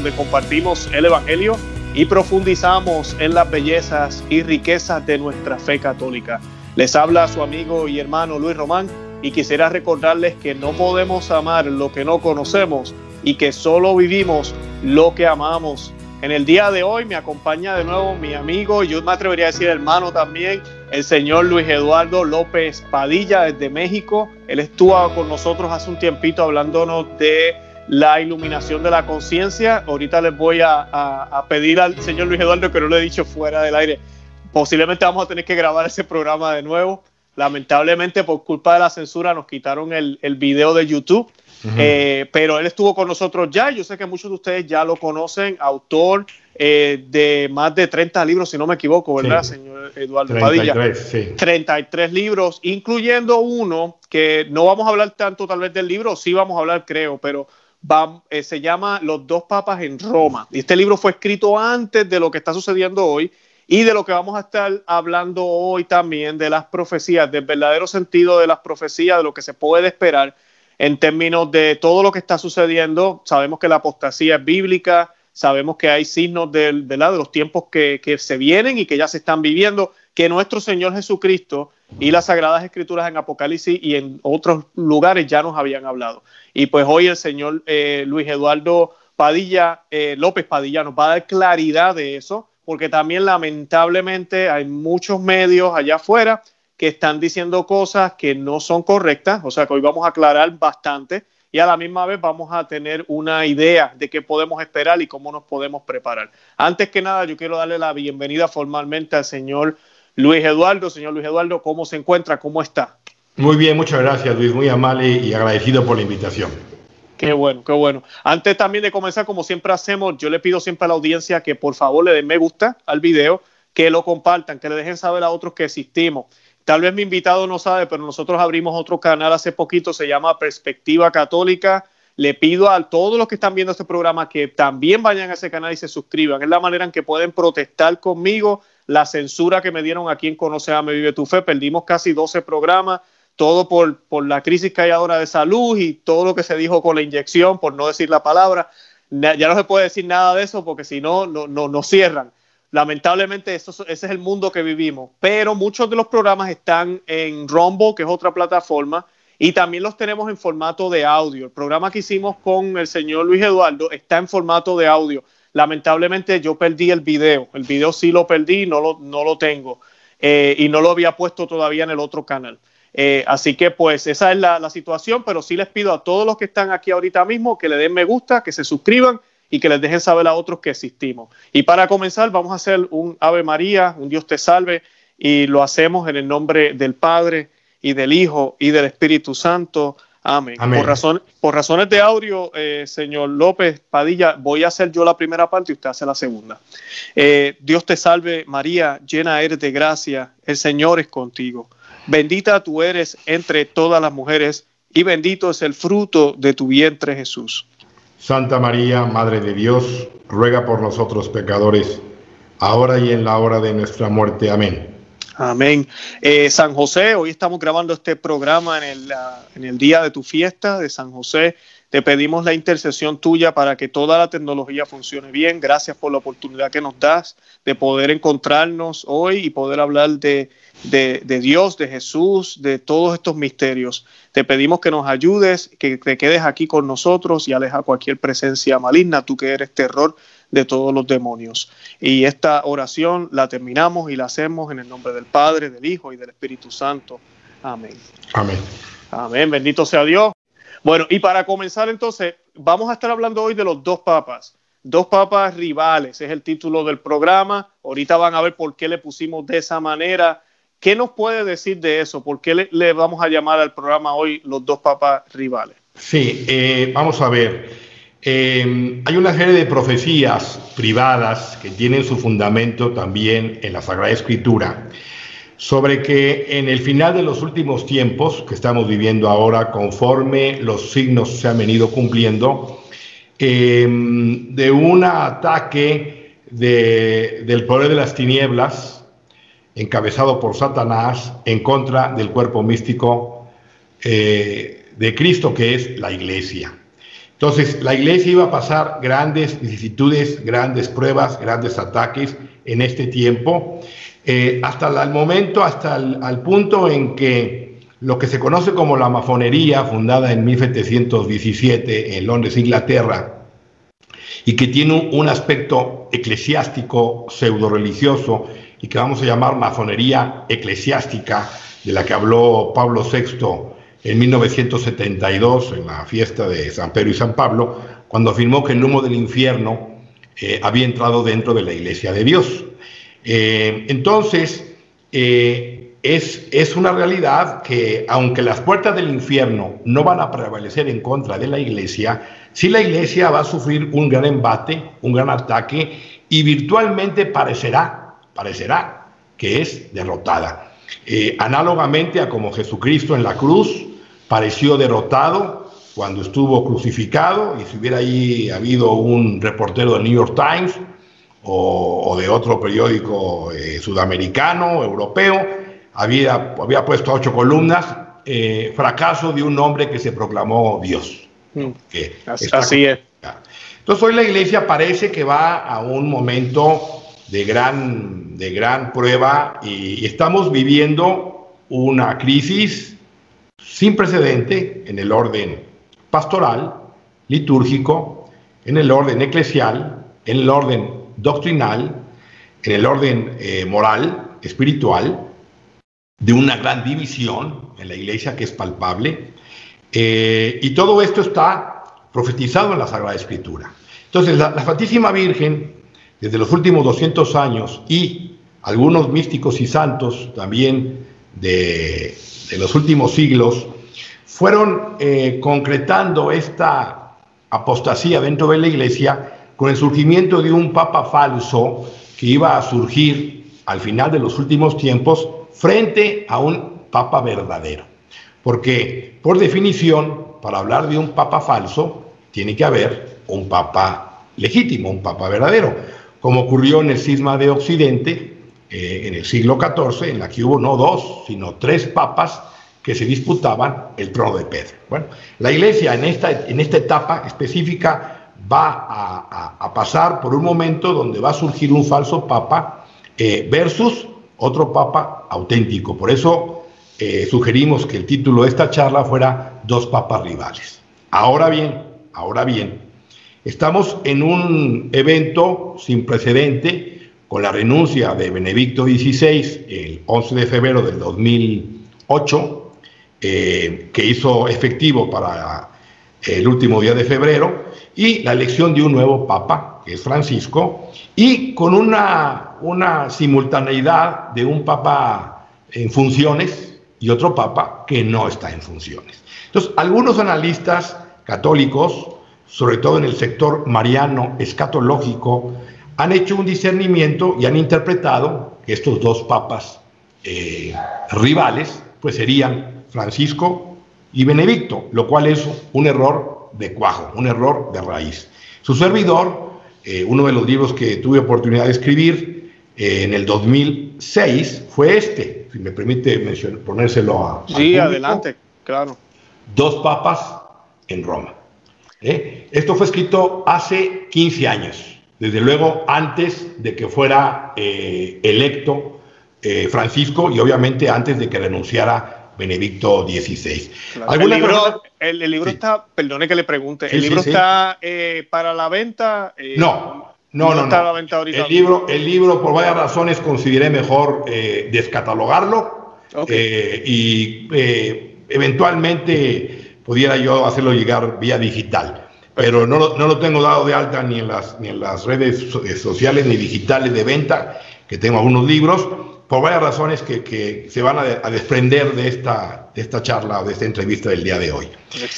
donde compartimos el Evangelio y profundizamos en las bellezas y riquezas de nuestra fe católica. Les habla su amigo y hermano Luis Román y quisiera recordarles que no podemos amar lo que no conocemos y que solo vivimos lo que amamos. En el día de hoy me acompaña de nuevo mi amigo, yo me atrevería a decir hermano también, el señor Luis Eduardo López Padilla desde México. Él estuvo con nosotros hace un tiempito hablándonos de la iluminación de la conciencia. Ahorita les voy a, pedir al señor Luis Eduardo, que no lo he dicho fuera del aire, posiblemente vamos a tener que grabar ese programa de nuevo. Lamentablemente por culpa de la censura nos quitaron el, el video de YouTube eh, pero él estuvo con nosotros ya. Yo sé que muchos de ustedes ya lo conocen, autor eh, de más de 30 libros, si no me equivoco, ¿verdad, señor Eduardo 33, Padilla? Sí. 33 libros, incluyendo uno que no vamos a hablar tanto tal vez del libro, sí vamos a hablar, creo, pero eh, se llama Los dos papas en Roma. Y este libro fue escrito antes de lo que está sucediendo hoy y de lo que vamos a estar hablando hoy también, de las profecías, del verdadero sentido de las profecías, de lo que se puede esperar en términos de todo lo que está sucediendo. Sabemos que la apostasía es bíblica, sabemos que hay signos de, de los tiempos que, se vienen y que ya se están viviendo, que nuestro Señor Jesucristo y las Sagradas Escrituras en Apocalipsis y en otros lugares ya nos habían hablado. Y pues hoy el Señor eh, Luis Eduardo Padilla, eh, López Padilla, nos va a dar claridad de eso, porque también lamentablemente hay muchos medios allá afuera que están diciendo cosas que no son correctas, o sea que hoy vamos a aclarar bastante y a la misma vez vamos a tener una idea de qué podemos esperar y cómo nos podemos preparar. Antes que nada, yo quiero darle la bienvenida formalmente al señor Luis Eduardo. Señor Luis Eduardo, ¿cómo se encuentra? ¿Cómo está? Muy bien, muchas gracias Luis, muy amable y agradecido por la invitación. Qué bueno, qué bueno. Antes también de comenzar, como siempre hacemos, yo le pido siempre a la audiencia que por favor le den me gusta al video, que lo compartan, que le dejen saber a otros que existimos. Tal vez mi invitado no sabe, pero nosotros abrimos otro canal hace poquito, se llama Perspectiva Católica. Le pido a todos los que están viendo este programa que también vayan a ese canal y se suscriban. Es la manera en que pueden protestar conmigo la censura que me dieron aquí en Conoce a Me Vive Tu Fe. Perdimos casi 12 programas, todo por, por la crisis que hay ahora de salud y todo lo que se dijo con la inyección, por no decir la palabra. Ya no se puede decir nada de eso porque si no, no, no, no cierran. Lamentablemente ese es el mundo que vivimos, pero muchos de los programas están en Rumble, que es otra plataforma, y también los tenemos en formato de audio. El programa que hicimos con el señor Luis Eduardo está en formato de audio. Lamentablemente yo perdí el video, el video sí lo perdí, no lo, no lo tengo, eh, y no lo había puesto todavía en el otro canal. Eh, así que pues esa es la, la situación, pero sí les pido a todos los que están aquí ahorita mismo que le den me gusta, que se suscriban y que les dejen saber a otros que existimos. Y para comenzar, vamos a hacer un Ave María, un Dios te salve, y lo hacemos en el nombre del Padre y del Hijo y del Espíritu Santo. Amén. Por, por razones de audio, eh, señor López Padilla, voy a hacer yo la primera parte y usted hace la segunda. Eh, Dios te salve María, llena eres de gracia, el Señor es contigo. Bendita tú eres entre todas las mujeres y bendito es el fruto de tu vientre Jesús. Santa María, Madre de Dios, ruega por nosotros pecadores, ahora y en la hora de nuestra muerte. Amén. Amén. Eh, San José, hoy estamos grabando este programa en el, en el día de tu fiesta de San José. Te pedimos la intercesión tuya para que toda la tecnología funcione bien. Gracias por la oportunidad que nos das de poder encontrarnos hoy y poder hablar de, de, de Dios, de Jesús, de todos estos misterios. Te pedimos que nos ayudes, que te quedes aquí con nosotros y aleja cualquier presencia maligna, tú que eres terror de todos los demonios. Y esta oración la terminamos y la hacemos en el nombre del Padre, del Hijo y del Espíritu Santo. Amén. Amén. Amén. Bendito sea Dios. Bueno, y para comenzar entonces, vamos a estar hablando hoy de los dos papas. Dos papas rivales, es el título del programa. Ahorita van a ver por qué le pusimos de esa manera ¿Qué nos puede decir de eso? ¿Por qué le, vamos a llamar al programa hoy los dos papas rivales? Sí, eh, vamos a ver. Eh, hay una serie de profecías privadas que tienen su fundamento también en la Sagrada Escritura sobre que en el final de los últimos tiempos que estamos viviendo ahora, conforme los signos se han venido cumpliendo, eh, de un ataque del poder de las tinieblas, encabezado por Satanás en contra del cuerpo místico eh, de Cristo, que es la iglesia. Entonces, la iglesia iba a pasar grandes vicisitudes, grandes pruebas, grandes ataques en este tiempo, eh, hasta el momento, hasta el punto en que lo que se conoce como la mafonería, fundada en 1717 en Londres, Inglaterra, y que tiene un aspecto eclesiástico, pseudo religioso, y que vamos a llamar mafonería eclesiástica, de la que habló Pablo VI en 1972, en la fiesta de San Pedro y San Pablo, cuando afirmó que el humo del infierno eh, había entrado dentro de la iglesia de Dios. Eh, entonces, eh, es, es una realidad que aunque las puertas del infierno no van a prevalecer en contra de la iglesia, sí la iglesia va a sufrir un gran embate, un gran ataque y virtualmente parecerá, parecerá que es derrotada. análogamente a como Jesucristo en la cruz pareció derrotado cuando estuvo crucificado y si hubiera ahí habido un reportero del New York Times o, de otro periódico eh, sudamericano, europeo, había, había puesto ocho columnas, eh, fracaso de un hombre que se proclamó Dios. Mm. así, es. Entonces hoy la iglesia parece que va a un momento de gran, de gran prueba y estamos viviendo una crisis sin precedente en el orden pastoral, litúrgico, en el orden eclesial, en el orden doctrinal, en el orden eh, moral, espiritual, de una gran división en la iglesia que es palpable. Eh, y todo esto está profetizado en la Sagrada Escritura. Entonces, la, Santísima Virgen, desde los últimos 200 años, y algunos místicos y santos también de de los últimos siglos fueron eh, concretando esta apostasía dentro de la iglesia con el surgimiento de un papa falso que iba a surgir al final de los últimos tiempos frente a un papa verdadero. Porque, por definición, para hablar de un papa falso, tiene que haber un papa legítimo, un papa verdadero, como ocurrió en el cisma de Occidente, eh, en el siglo XIV, en la que hubo no dos, sino tres papas que se disputaban el trono de Pedro. Bueno, la iglesia en esta, en esta etapa específica va a, pasar por un momento donde va a surgir un falso papa eh, versus otro papa auténtico. Por eso eh, sugerimos que el título de esta charla fuera Dos papas rivales. Ahora bien, ahora bien, estamos en un evento sin precedente con la renuncia de Benedicto XVI el 11 de febrero del 2008, eh, que hizo efectivo para el último día de febrero, y la elección de un nuevo papa, que es Francisco, y con una, una simultaneidad de un papa en funciones y otro papa que no está en funciones. Entonces, algunos analistas católicos, sobre todo en el sector mariano escatológico, han hecho un discernimiento y han interpretado que estos dos papas eh, rivales pues serían Francisco y Benedicto, lo cual es un error de cuajo, un error de raíz. Su servidor, eh, uno de los libros que tuve oportunidad de escribir eh, en el 2006 fue este, si me permite ponérselo a... Sí, adelante, claro. Dos papas en Roma. Esto fue escrito hace 15 años desde luego antes de que fuera eh, electo eh, Francisco y obviamente antes de que renunciara Benedicto XVI. El libro, el, libro está, perdone que le pregunte, ¿el libro está eh, para la venta? no, no, no. Está la venta ahorita. El libro, el libro, por varias razones, consideré mejor descatalogarlo y eventualmente pudiera yo hacerlo llegar vía digital pero no lo, no lo tengo dado de alta ni en las, ni en las redes eh, sociales ni digitales de venta, que tengo algunos libros, por varias razones que, que se van a, desprender de esta, de esta charla o de esta entrevista del día de hoy.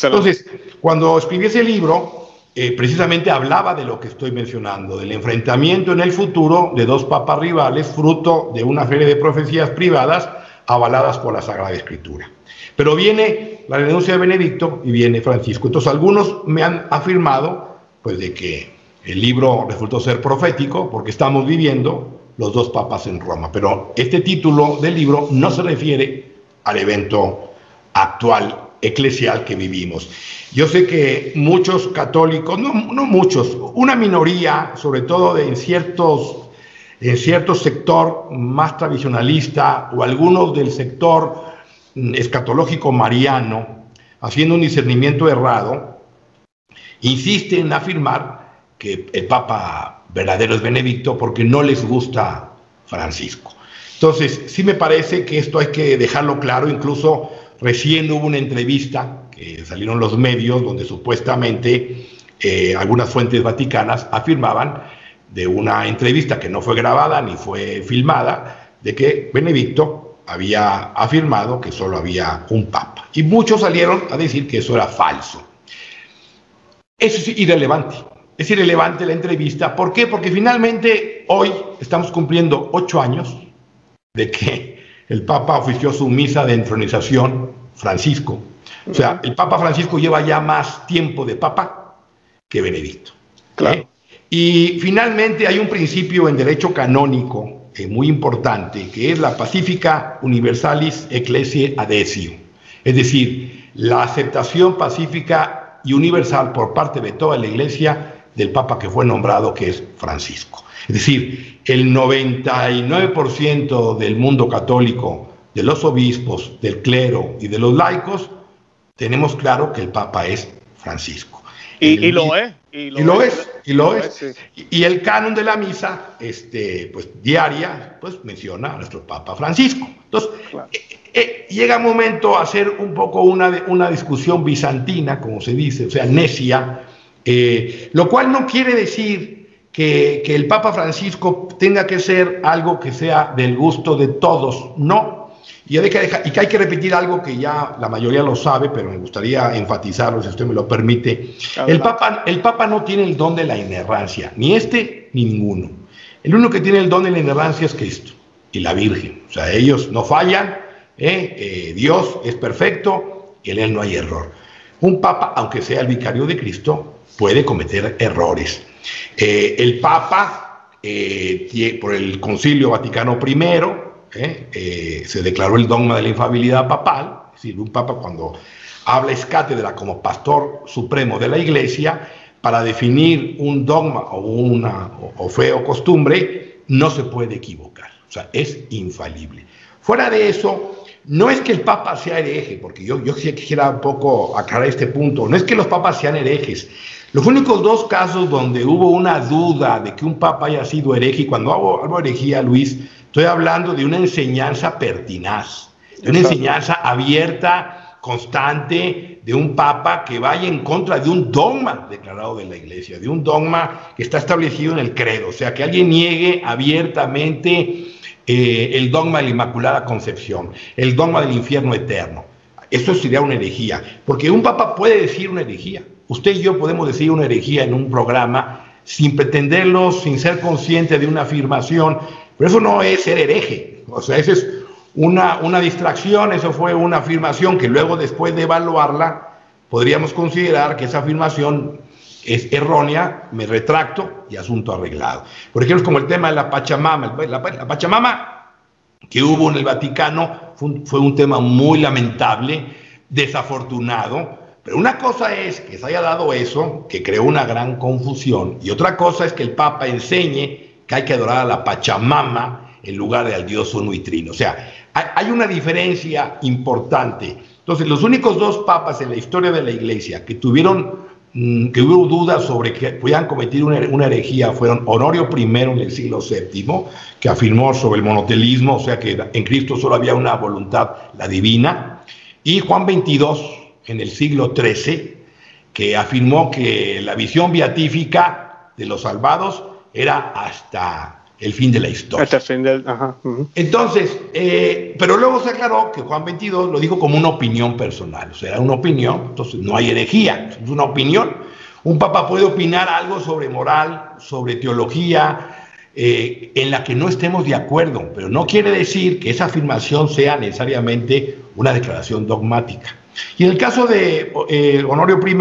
Entonces, cuando escribí ese libro, eh, precisamente hablaba de lo que estoy mencionando, del enfrentamiento en el futuro de dos papas rivales, fruto de una serie de profecías privadas avaladas por la Sagrada Escritura. Pero viene la renuncia de Benedicto y viene Francisco. Entonces algunos me han afirmado pues de que el libro resultó ser profético porque estamos viviendo los dos papas en Roma. Pero este título del libro no se refiere al evento actual eclesial que vivimos. Yo sé que muchos católicos, no, muchos, una minoría, sobre todo en ciertos en cierto sector más tradicionalista o algunos del sector mm, escatológico mariano, haciendo un discernimiento errado, insisten en afirmar que el Papa verdadero es Benedicto porque no les gusta Francisco. Entonces, sí me parece que esto hay que dejarlo claro, incluso recién hubo una entrevista que salieron los medios donde supuestamente eh, algunas fuentes vaticanas afirmaban de una entrevista que no fue grabada ni fue filmada, de que Benedicto había afirmado que solo había un papa. Y muchos salieron a decir que eso era falso. Eso es irrelevante. Es irrelevante la entrevista. ¿Por qué? Porque finalmente hoy estamos cumpliendo ocho años de que el Papa ofició su misa de entronización, Francisco. O sea, el Papa Francisco lleva ya más tiempo de Papa que Benedicto. Claro. ¿Eh? Y finalmente hay un principio en derecho canónico eh, muy importante, que es la pacífica universalis ecclesiae adesio, es decir, la aceptación pacífica y universal por parte de toda la iglesia del Papa que fue nombrado, que es Francisco. Es decir, el 99% del mundo católico, de los obispos, del clero y de los laicos, tenemos claro que el Papa es Francisco. Y, y lo es. Y lo, es, y lo, es. Y, el canon de la misa, este, pues diaria, pues menciona a nuestro Papa Francisco. Entonces, eh, eh, llega un momento a hacer un poco una, una discusión bizantina, como se dice, o sea, necia, eh, lo cual no quiere decir que, que el Papa Francisco tenga que ser algo que sea del gusto de todos, no, y, que hay que repetir algo que ya la mayoría lo sabe, pero me gustaría enfatizarlo, si usted me lo permite. El Papa, el Papa no tiene el don de la inerrancia, ni este ni ninguno. El único que tiene el don de la inerrancia es Cristo y la Virgen. O sea, ellos no fallan, ¿eh? Eh, Dios es perfecto y en Él no hay error. Un Papa, aunque sea el vicario de Cristo, puede cometer errores. Eh, el Papa, por el Concilio Vaticano I, ¿eh? Eh, se declaró el dogma de la infabilidad papal, es decir, un papa cuando habla es cátedra como pastor supremo de la iglesia, para definir un dogma o una o, fe o costumbre, no se puede equivocar, o sea, es infalible. Fuera de eso, no es que el Papa sea hereje, porque yo, yo quisiera un poco aclarar este punto, no es que los papas sean herejes. Los únicos dos casos donde hubo una duda de que un papa haya sido hereje, y cuando hago, hago herejía, Luis, Estoy hablando de una enseñanza pertinaz, de una enseñanza abierta, constante, de un papa que vaya en contra de un dogma declarado de la iglesia, de un dogma que está establecido en el credo. O sea, que alguien niegue abiertamente eh, el dogma de la Inmaculada Concepción, el dogma del infierno eterno. Eso sería una herejía, porque un papa puede decir una herejía. Usted y yo podemos decir una herejía en un programa sin pretenderlo, sin ser consciente de una afirmación pero eso no es ser hereje, o sea, esa es una, una distracción, eso fue una afirmación que luego después de evaluarla podríamos considerar que esa afirmación es errónea, me retracto y asunto arreglado. Por ejemplo, como el tema de la Pachamama. La, Pachamama que hubo en el Vaticano fue un, tema muy lamentable, desafortunado, pero una cosa es que se haya dado eso, que creó una gran confusión, y otra cosa es que el Papa enseñe que hay que adorar a la Pachamama en lugar de al dios uno y. O sea, hay una diferencia importante. Entonces, los únicos dos papas en la historia de la iglesia que tuvieron, mm, que hubo dudas sobre que podían cometer una, herejía fueron Honorio I en el siglo VII, que afirmó sobre el monotelismo, o sea que en Cristo solo había una voluntad, la divina, y Juan XXII en el siglo XIII, que afirmó que la visión beatífica de los salvados era hasta el fin de la historia. Hasta el fin del, ajá, Entonces, eh, pero luego se aclaró que Juan 22 lo dijo como una opinión personal, o sea, era una opinión, entonces no hay herejía, es una opinión. Un papa puede opinar algo sobre moral, sobre teología, eh, en la que no estemos de acuerdo, pero no quiere decir que esa afirmación sea necesariamente una declaración dogmática. Y en el caso de eh, Honorio I,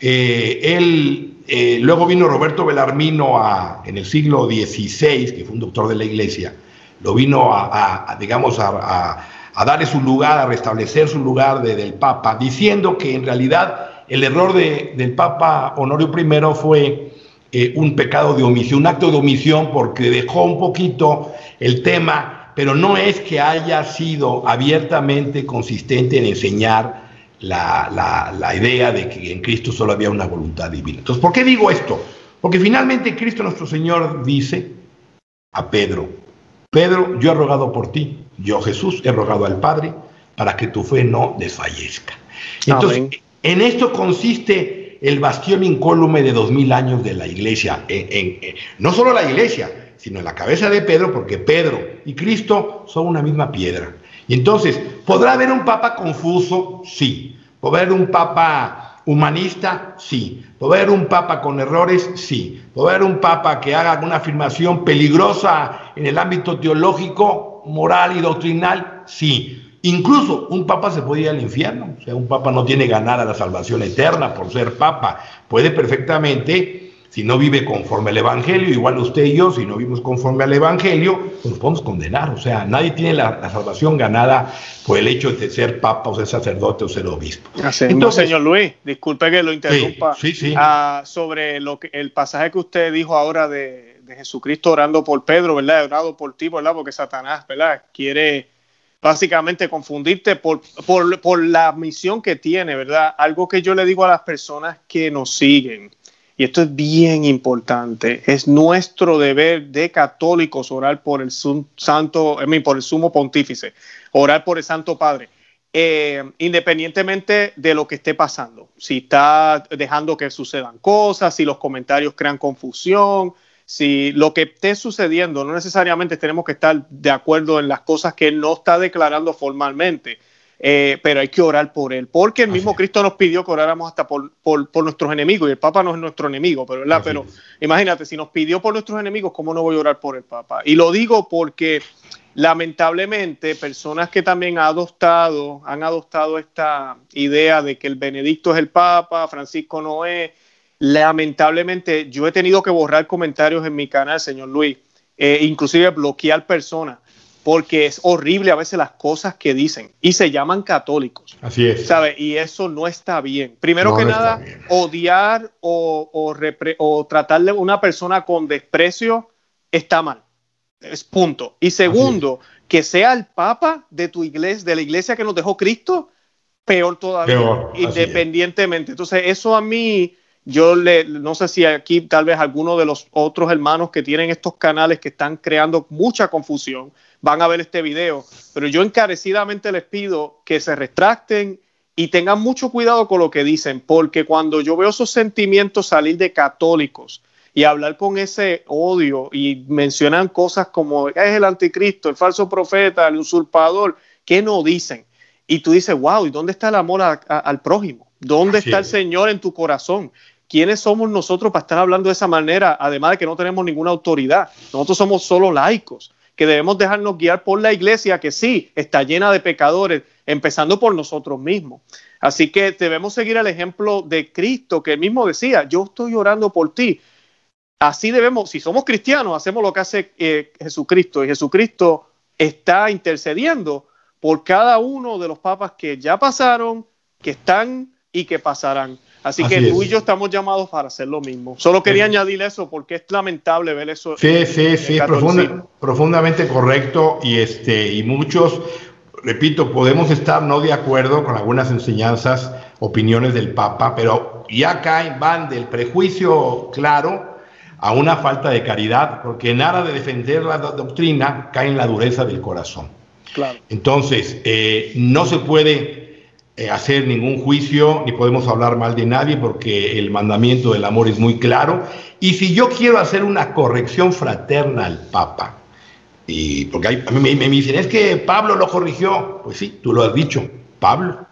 él eh, luego vino Roberto Belarmino en el siglo XVI, que fue un doctor de la iglesia, lo vino a, digamos, a, a darle su lugar, a restablecer su lugar del Papa, diciendo que en realidad el error del Papa Honorio I fue eh, un pecado de omisión, un acto de omisión porque dejó un poquito el tema, pero no es que haya sido abiertamente consistente en enseñar la, la idea de que en Cristo solo había una voluntad divina. Entonces, ¿por qué digo esto? Porque finalmente Cristo nuestro Señor dice a Pedro, Pedro, yo he rogado por ti, yo Jesús he rogado al Padre para que tu fe no desfallezca. Entonces, en esto consiste el bastión incólume de dos mil años de la iglesia, en, no solo la iglesia, sino en la cabeza de Pedro, porque Pedro y Cristo son una misma piedra. Y entonces, ¿podrá haber un papa confuso? Sí. ¿Podrá haber un papa humanista? Sí. ¿Puede haber un papa con errores? Sí. ¿Puede haber un papa que haga una afirmación peligrosa en el ámbito teológico, moral y doctrinal? Sí. Incluso un papa se puede ir al infierno. O sea, un papa no tiene ganada la salvación eterna por ser papa. Puede perfectamente si no vive conforme al Evangelio, igual usted y yo, si no vivimos conforme al Evangelio, pues nos podemos condenar. O sea, nadie tiene la, salvación ganada por el hecho de ser papa o ser sacerdote o ser obispo. Entonces, señor Luis, disculpe que lo interrumpa. Sí, sí, ah, sobre lo que, el pasaje que usted dijo ahora de, Jesucristo orando por Pedro, ¿verdad? Orado por ti, ¿verdad? Porque Satanás, ¿verdad? Quiere básicamente confundirte por, por, por la misión que tiene, ¿verdad? Algo que yo le digo a las personas que nos siguen y esto es bien importante, es nuestro deber de católicos orar por el santo, por el sumo pontífice, orar por el Santo Padre, eh, independientemente de lo que esté pasando. Si está dejando que sucedan cosas, si los comentarios crean confusión, si lo que esté sucediendo, no necesariamente tenemos que estar de acuerdo en las cosas que él no está declarando formalmente eh, pero hay que orar por él, porque el mismo Cristo nos pidió que oráramos hasta por, nuestros enemigos, y el Papa no es nuestro enemigo, pero, ¿verdad? pero imagínate, si nos pidió por nuestros enemigos, ¿cómo no voy a orar por el Papa? Y lo digo porque lamentablemente personas que también han adoptado, han adoptado esta idea de que el Benedicto es el Papa, Francisco no es, lamentablemente yo he tenido que borrar comentarios en mi canal, señor Luis, eh, inclusive bloquear personas porque es horrible a veces las cosas que dicen y se llaman católicos. Así es. ¿Sabe? Y eso no está bien. Primero que nada, odiar o, o, o tratarle a una persona con desprecio está mal. Es punto. Y segundo, que sea el papa de tu iglesia, de la iglesia que nos dejó Cristo, peor todavía, independientemente. Entonces, eso a mí yo le, no sé si aquí tal vez alguno de los otros hermanos que tienen estos canales que están creando mucha confusión van a ver este video, pero yo encarecidamente les pido que se retracten y tengan mucho cuidado con lo que dicen, porque cuando yo veo esos sentimientos salir de católicos y hablar con ese odio y mencionan cosas como es el anticristo, el falso profeta, el usurpador, ¿qué no dicen? Y tú dices, wow, ¿y dónde está el amor al prójimo? ¿Dónde está el Señor en tu corazón? ¿quiénes somos nosotros para estar hablando de esa manera? Además de que no tenemos ninguna autoridad. Nosotros somos solo laicos, que debemos dejarnos guiar por la iglesia, que sí, está llena de pecadores, empezando por nosotros mismos. Así que debemos seguir el ejemplo de Cristo, que él mismo decía, yo estoy orando por ti. Así debemos, si somos cristianos, hacemos lo que hace eh, Jesucristo, y Jesucristo está intercediendo por cada uno de los papas que ya pasaron, que están y que pasarán. Así, que tú y yo estamos llamados para hacer lo mismo. Solo quería añadir eso porque es lamentable ver eso. Sí, sí, sí, profundamente correcto y este y muchos, repito, podemos estar no de acuerdo con algunas enseñanzas, opiniones del Papa, pero ya caen van del prejuicio claro a una falta de caridad, porque nada de defender la doctrina cae en la dureza del corazón. Claro. Entonces, eh, no se puede hacer ningún juicio ni podemos hablar mal de nadie porque el mandamiento del amor es muy claro. Y si yo quiero hacer una corrección fraterna al Papa, y porque a mí me, dicen, es que Pablo lo corrigió, pues sí, tú lo has dicho, Pablo.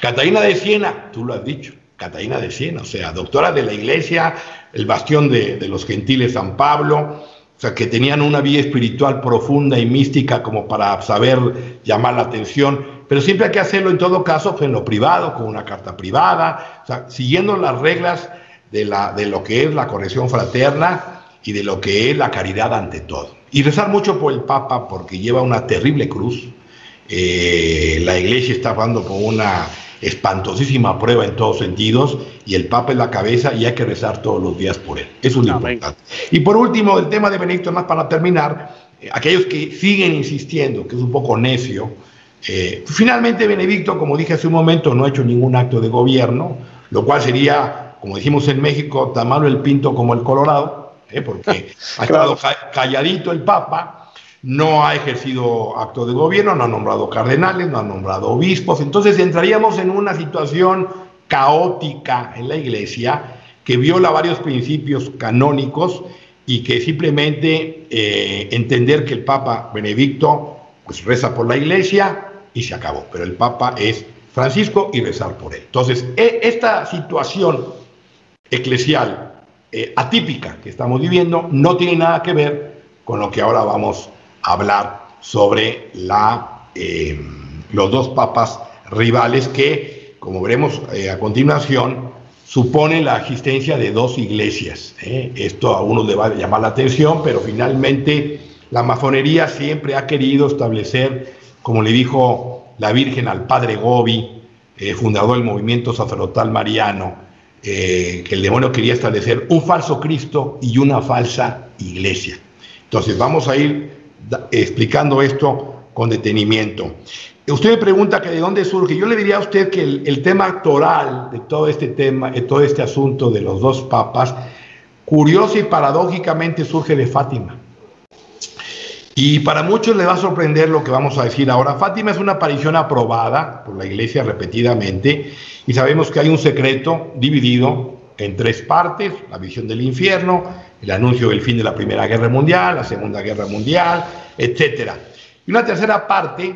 Catalina de Siena, tú lo has dicho, Catalina de Siena, o sea, doctora de la iglesia, el bastión de, de los gentiles San Pablo, o sea, que tenían una vida espiritual profunda y mística como para saber llamar la atención pero siempre hay que hacerlo en todo caso en lo privado, con una carta privada, o sea, siguiendo las reglas de, la, de lo que es la corrección fraterna y de lo que es la caridad ante todo. Y rezar mucho por el Papa porque lleva una terrible cruz eh, la iglesia está pasando por una espantosísima prueba en todos sentidos y el Papa es la cabeza y hay que rezar todos los días por él. Eso es lo importante. Y por último, el tema de Benedicto, más para terminar, eh, aquellos que siguen insistiendo, que es un poco necio, eh, finalmente Benedicto, como dije hace un momento, no ha hecho ningún acto de gobierno, lo cual sería, como dijimos en México, tan malo el pinto como el colorado, eh, porque ha estado calladito el Papa no ha ejercido acto de gobierno, no ha nombrado cardenales, no ha nombrado obispos, entonces entraríamos en una situación caótica en la iglesia que viola varios principios canónicos y que simplemente eh, entender que el Papa Benedicto pues reza por la iglesia y se acabó, pero el Papa es Francisco y rezar por él. Entonces, e, esta situación eclesial eh, atípica que estamos viviendo no tiene nada que ver con lo que ahora vamos hablar sobre la, eh, los dos papas rivales que, como veremos eh, a continuación, suponen la existencia de dos iglesias. Esto a uno le va a llamar la atención, pero finalmente la masonería siempre ha querido establecer, como le dijo la Virgen al padre Gobi, fundador del movimiento sacerdotal mariano, que el demonio quería establecer un falso Cristo y una falsa iglesia. Entonces vamos a ir explicando esto con detenimiento. Usted me pregunta que de dónde surge. Yo le diría a usted que el, tema actoral de todo este tema, de todo este asunto de los dos papas, curioso y paradójicamente surge de Fátima. Y para muchos le va a sorprender lo que vamos a decir ahora. Fátima es una aparición aprobada por la Iglesia repetidamente y sabemos que hay un secreto dividido en tres partes, la visión del infierno, el anuncio del fin de la Primera Guerra Mundial, la Segunda Guerra Mundial, etc. Y una tercera parte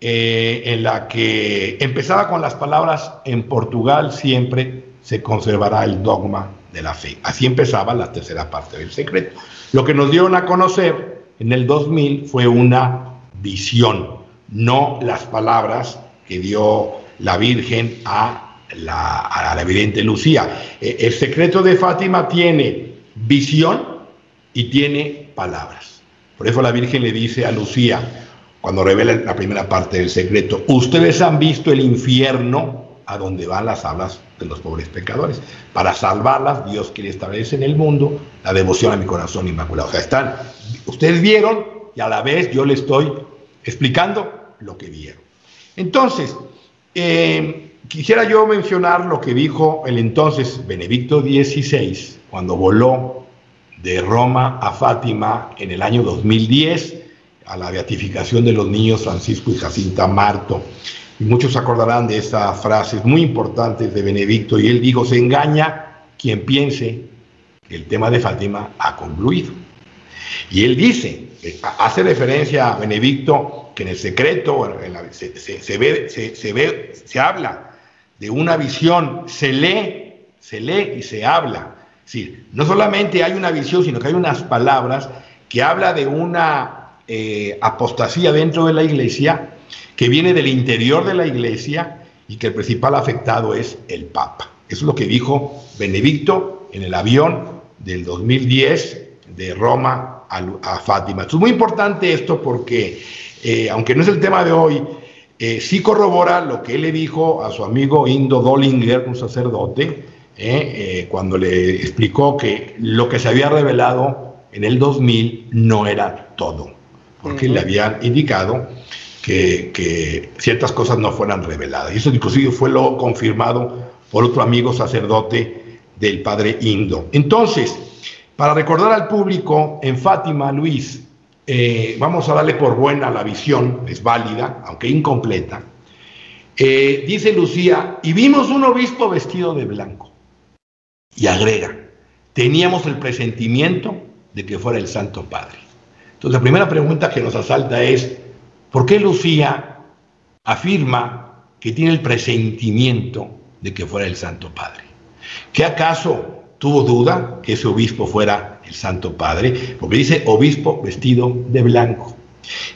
eh, en la que empezaba con las palabras en Portugal siempre se conservará el dogma de la fe. Así empezaba la tercera parte del secreto. Lo que nos dieron a conocer en el 2000 fue una visión, no las palabras que dio la Virgen a la, a la evidente Lucía. Eh, el secreto de Fátima tiene visión y tiene palabras. Por eso la Virgen le dice a Lucía, cuando revela la primera parte del secreto, ustedes han visto el infierno a donde van las hablas de los pobres pecadores. Para salvarlas, Dios quiere establecer en el mundo la devoción a mi corazón inmaculado. O sea, están, ustedes vieron y a la vez yo les estoy explicando lo que vieron. Entonces, eh, Quisiera yo mencionar lo que dijo el entonces Benedicto XVI cuando voló de Roma a Fátima en el año 2010 a la beatificación de los niños Francisco y Jacinta Marto. Y muchos acordarán de esa frase muy importante de Benedicto y él dijo, se engaña quien piense que el tema de Fátima ha concluido. Y él dice, hace referencia a Benedicto que en el secreto se, ve, se, ve, se habla de una visión, se lee, se lee y se habla. Es no solamente hay una visión, sino que hay unas palabras que habla de una eh, apostasía dentro de la iglesia, que viene del interior de la iglesia y que el principal afectado es el Papa. Eso es lo que dijo Benedicto en el avión del 2010 de Roma a, Fátima. Es muy importante esto porque, eh, aunque no es el tema de hoy, eh, sí corrobora lo que él le dijo a su amigo Indo Dollinger, un sacerdote, eh, cuando le explicó que lo que se había revelado en el 2000 no era todo, porque le habían indicado que, ciertas cosas no fueran reveladas. Y eso inclusive fue lo confirmado por otro amigo sacerdote del padre Indo. Entonces, para recordar al público, en Fátima, Luis, eh, vamos a darle por buena la visión, es válida, aunque incompleta. Eh, dice Lucía, y vimos un obispo vestido de blanco. Y agrega, teníamos el presentimiento de que fuera el Santo Padre. Entonces la primera pregunta que nos asalta es, ¿por qué Lucía afirma que tiene el presentimiento de que fuera el Santo Padre? ¿Qué acaso tuvo duda que ese obispo fuera el Santo Padre, porque dice obispo vestido de blanco.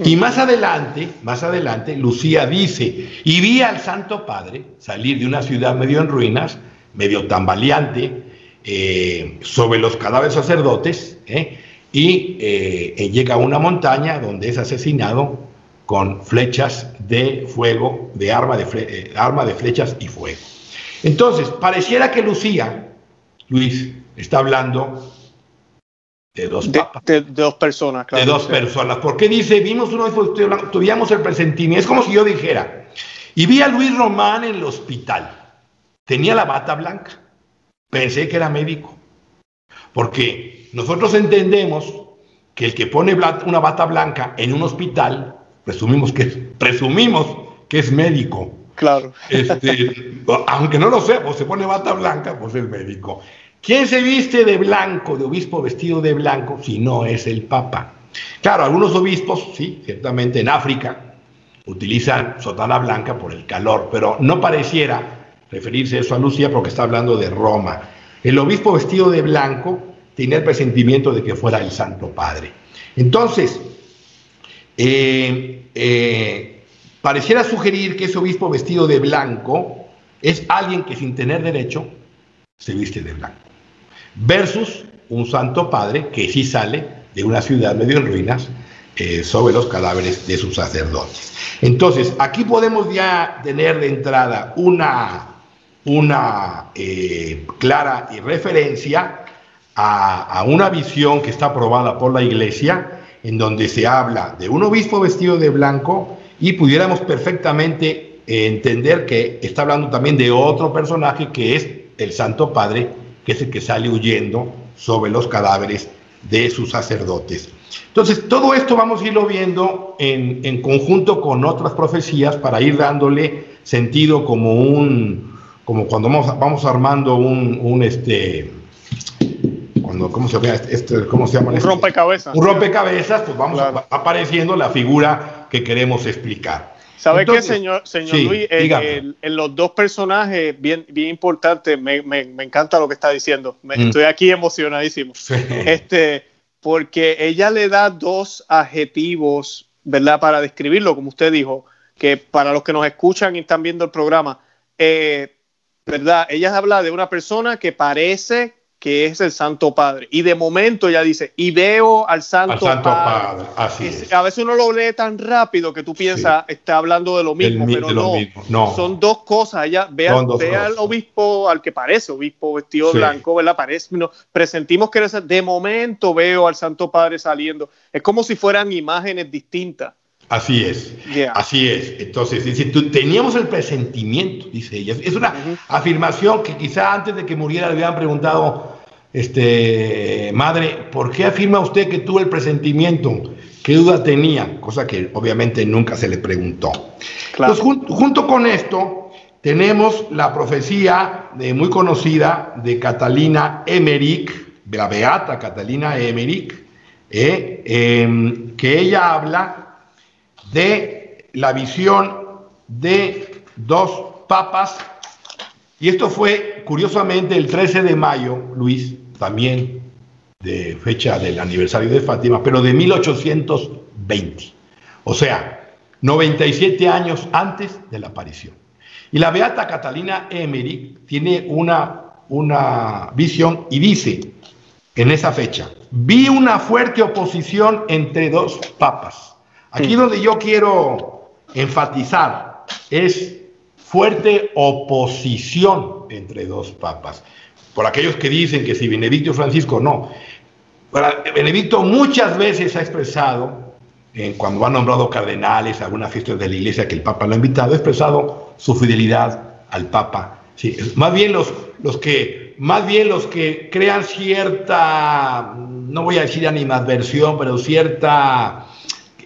Y más adelante, más adelante, Lucía dice, y vi al Santo Padre salir de una ciudad medio en ruinas, medio tambaleante, eh, sobre los cadáveres sacerdotes, eh, y eh, llega a una montaña donde es asesinado con flechas de fuego, de arma de, arma de flechas y fuego. Entonces, pareciera que Lucía, Luis, está hablando de dos De, dos personas, claro. De dos personas. Porque dice, vimos uno, tuvimos el presentimiento. Es como si yo dijera, y vi a Luis Román en el hospital. Tenía la bata blanca. Pensé que era médico. Porque nosotros entendemos que el que pone una bata blanca en un hospital, presumimos que, presumimos que es médico. Claro. Este, aunque no lo sea, pues se pone bata blanca, pues es médico. ¿Quién se viste de blanco, de obispo vestido de blanco, si no es el Papa? Claro, algunos obispos, sí, ciertamente en África, utilizan sotana blanca por el calor, pero no pareciera referirse eso a Lucía porque está hablando de Roma. El obispo vestido de blanco tenía el presentimiento de que fuera el Santo Padre. Entonces, eh, eh, pareciera sugerir que ese obispo vestido de blanco es alguien que sin tener derecho se viste de blanco. Versus un Santo Padre que sí sale de una ciudad medio en ruinas eh, sobre los cadáveres de sus sacerdotes. Entonces, aquí podemos ya tener de entrada una una eh, clara referencia a, una visión que está aprobada por la Iglesia, en donde se habla de un obispo vestido de blanco y pudiéramos perfectamente entender que está hablando también de otro personaje que es el Santo Padre, que es el que sale huyendo sobre los cadáveres de sus sacerdotes. Entonces, todo esto vamos a irlo viendo en, en conjunto con otras profecías para ir dándole sentido como un, como cuando vamos, vamos armando un, un este, cuando, ¿cómo se llama? Este, ¿Cómo se llama? Un rompecabezas. Un rompecabezas, pues vamos apareciendo la figura que queremos explicar. ¿Sabe qué, señor, señor Luis? en los dos personajes, bien, bien importante, me, me, me encanta lo que está diciendo. Mm. Estoy aquí emocionadísimo. Este, porque ella le da dos adjetivos, ¿verdad? Para describirlo, como usted dijo, que para los que nos escuchan y están viendo el programa, eh, ¿verdad? Ella habla de una persona que parece que es el Santo Padre. Y de momento ella dice, y veo al Santo, Padre. Así es, A veces uno lo lee tan rápido que tú piensas, está hablando de lo mismo, pero no, Son dos cosas. Ella ve, al, obispo, al que parece obispo vestido blanco, ¿verdad? Parece, no, presentimos que de momento veo al Santo Padre saliendo. Es como si fueran imágenes distintas. Así es, así es. Entonces, dice, teníamos el presentimiento, dice ella. Es una afirmación que quizá antes de que muriera le habían preguntado, este, madre, ¿por qué afirma usted que tuvo el presentimiento? ¿Qué duda tenía? Cosa que obviamente nunca se le preguntó. Entonces, junto con esto, tenemos la profecía de, muy conocida de Catalina Emmerich, la beata Catalina Emmerich, eh, em, que ella habla de la visión de dos papas. Y esto fue, curiosamente, el 13 de mayo, Luis, también de fecha del aniversario de Fátima, pero de 1820. O sea, 97 años antes de la aparición. Y la beata Catalina Emery tiene una, una visión y dice en esa fecha, vi una fuerte oposición entre dos papas Aquí donde yo quiero enfatizar es fuerte oposición entre dos papas. Por aquellos que dicen que si Benedicto Francisco no. Benedicto muchas veces ha expresado, cuando ha nombrado cardenales, algunas fiestas de la iglesia que el Papa lo ha invitado, ha expresado su fidelidad al Papa. Sí, más bien los, los que más bien los que crean cierta, no voy a decir animadversión, pero cierta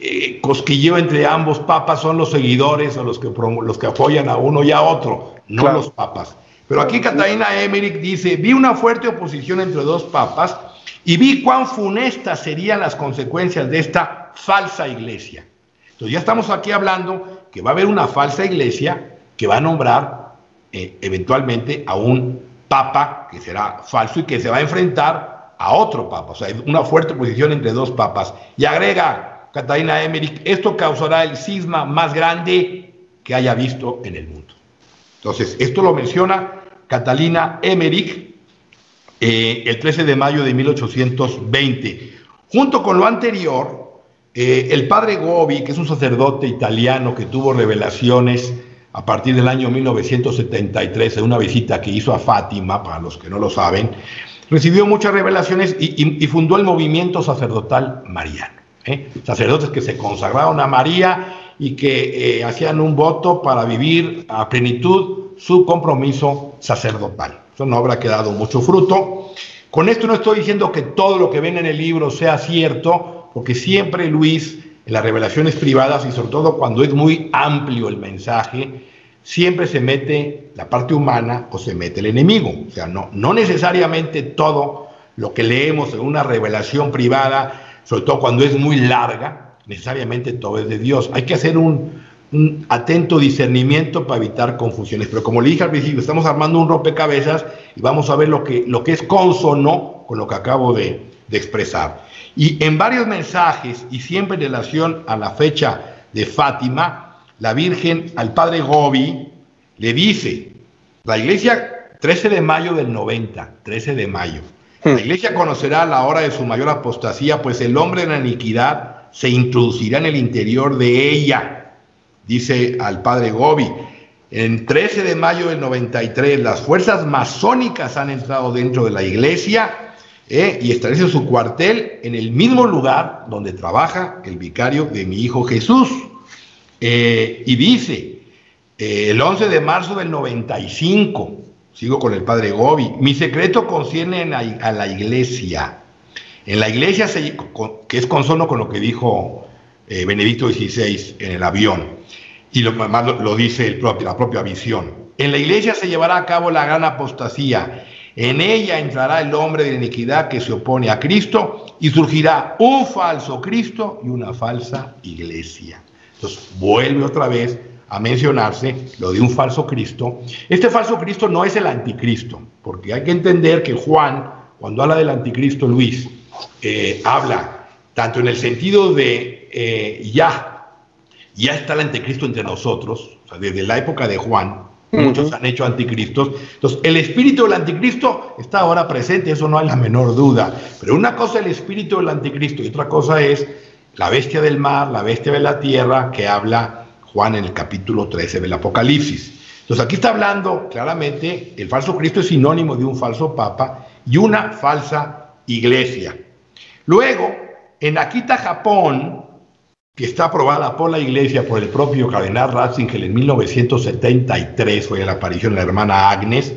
eh, cosquilleo entre ambos papas son los seguidores o los que, los que apoyan a uno y a otro, no los papas. Pero aquí Catalina Emmerich dice, vi una fuerte oposición entre dos papas y vi cuán funestas serían las consecuencias de esta falsa iglesia. Entonces ya estamos aquí hablando que va a haber una falsa iglesia que va a nombrar eh, eventualmente a un papa que será falso y que se va a enfrentar a otro papa. O sea, una fuerte oposición entre dos papas. Y agrega, Catalina Emmerich, esto causará el cisma más grande que haya visto en el mundo. Entonces, esto lo menciona Catalina Emmerich eh, el 13 de mayo de 1820. Junto con lo anterior, Eh, el padre Gobi, que es un sacerdote italiano que tuvo revelaciones a partir del año 1973 en una visita que hizo a Fátima, para los que no lo saben, recibió muchas revelaciones y, fundó el movimiento sacerdotal mariano. ¿eh? Sacerdotes que se consagraron a María y que eh, hacían un voto para vivir a plenitud su compromiso sacerdotal. Eso no habrá quedado mucho fruto. Con esto no estoy diciendo que todo lo que ven en el libro sea cierto, porque siempre Luis, en las revelaciones privadas y sobre todo cuando es muy amplio el mensaje, siempre se mete la parte humana o se mete el enemigo. O sea, no, no necesariamente todo lo que leemos en una revelación privada, sobre todo cuando es muy larga, necesariamente todo es de Dios. Hay que hacer un, atento discernimiento para evitar confusiones. Pero como le dije al principio, estamos armando un rompecabezas y vamos a ver lo que, lo que es consono con lo que acabo de, de expresar. Y en varios mensajes y siempre en relación a la fecha de Fátima, la Virgen al padre Gobi le dice, la iglesia 13 de mayo del 90, 13 de mayo, la hmm. iglesia conocerá la hora de su mayor apostasía, pues el hombre de la iniquidad se introducirá en el interior de ella, dice al padre Gobi. En 13 de mayo del 93, las fuerzas masónicas han entrado dentro de la iglesia eh, y establecen su cuartel en el mismo lugar donde trabaja el vicario de mi hijo Jesús. Eh, y dice, eh, el 11 de marzo del 95, sigo con el padre Gobi, mi secreto concierne a la iglesia. En la iglesia, que es consono con lo que dijo eh, Benedicto XVI en el avión, y lo, lo, dice la propia visión. En la iglesia se llevará a cabo la gran apostasía. En ella entrará el hombre de iniquidad que se opone a Cristo y surgirá un falso Cristo y una falsa iglesia. Entonces vuelve otra vez a mencionarse lo de un falso Cristo. Este falso Cristo no es el anticristo, porque hay que entender que Juan, cuando habla del anticristo Luis, eh, habla tanto en el sentido de eh, ya, ya está el anticristo entre nosotros, o sea, desde la época de Juan, muchos han hecho anticristos. Entonces, el espíritu del anticristo está ahora presente, eso no hay la menor duda. Pero una cosa es el espíritu del anticristo y otra cosa es la bestia del mar, la bestia de la tierra, que habla Juan en el capítulo 13 del Apocalipsis. Entonces aquí está hablando claramente, el falso Cristo es sinónimo de un falso papa y una falsa iglesia. Luego, en Akita, Japón, que está aprobada por la iglesia, por el propio cardenal Ratzinger en 1973, fue la aparición de la hermana Agnes,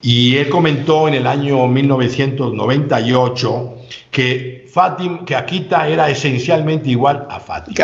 y él comentó en el año 1998 que Fátima, que Akita era esencialmente igual a Fátima.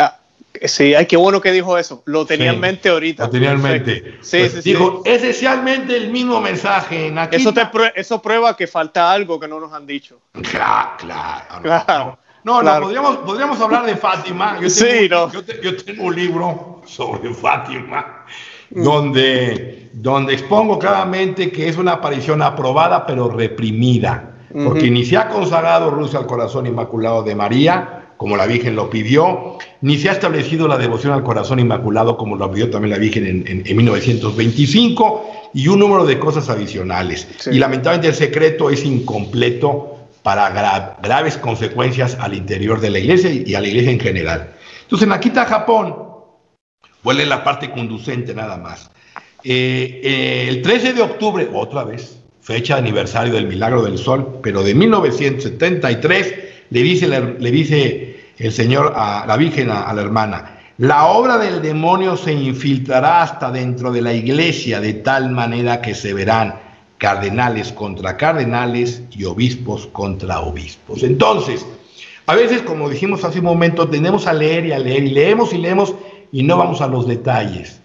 Sí, ay, qué bueno que dijo eso. Lo tenía en mente ahorita. Lo tenía en mente. Sí, pues sí, dijo esencialmente el mismo mensaje. Eso, te eso prueba que falta algo que no nos han dicho. Claro, claro. No, no, podríamos, podríamos hablar de Fátima. Yo sí, no. yo, yo tengo un libro sobre Fátima donde, donde expongo claramente que es una aparición aprobada pero reprimida, porque ni se ha consagrado Rusia al corazón inmaculado de María, como la Virgen lo pidió, ni se ha establecido la devoción al corazón inmaculado, como lo pidió también la Virgen en, 1925, y un número de cosas adicionales. Y lamentablemente el secreto es incompleto para graves consecuencias al interior de la iglesia y a la iglesia en general. Entonces, en Akita, Japón, Vuelve la parte conducente nada más. Eh, eh, el 13 de octubre, otra vez, fecha de aniversario del Milagro del Sol, pero de 1973, le dice, le, dice el Señor a la Virgen, a, la hermana, la obra del demonio se infiltrará hasta dentro de la iglesia de tal manera que se verán cardenales contra cardenales y obispos contra obispos. Entonces, a veces, como dijimos hace un momento, tenemos a leer y a leer y leemos y leemos y no vamos a los detalles.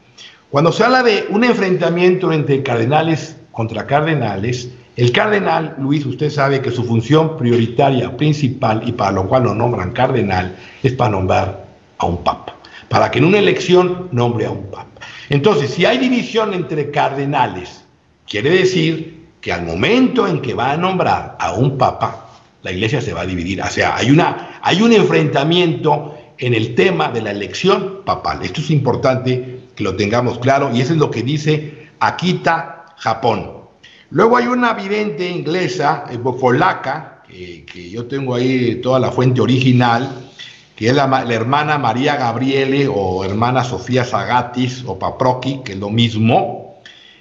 Cuando se habla de un enfrentamiento entre cardenales contra cardenales, el cardenal, Luis, usted sabe que su función prioritaria, principal y para lo cual lo nombran cardenal, es para nombrar a un papa, para que en una elección nombre a un papa. Entonces, si hay división entre cardenales, quiere decir que al momento en que va a nombrar a un papa, la iglesia se va a dividir. O sea, hay, una, hay un enfrentamiento en el tema de la elección papal. Esto es importante que lo tengamos claro y eso es lo que dice Akita, Japón. Luego hay una vidente inglesa, eh, polaca, que yo tengo ahí toda la fuente original, que es la, hermana María Gabriele o hermana Sofía Zagatis o Paproki, que es lo mismo.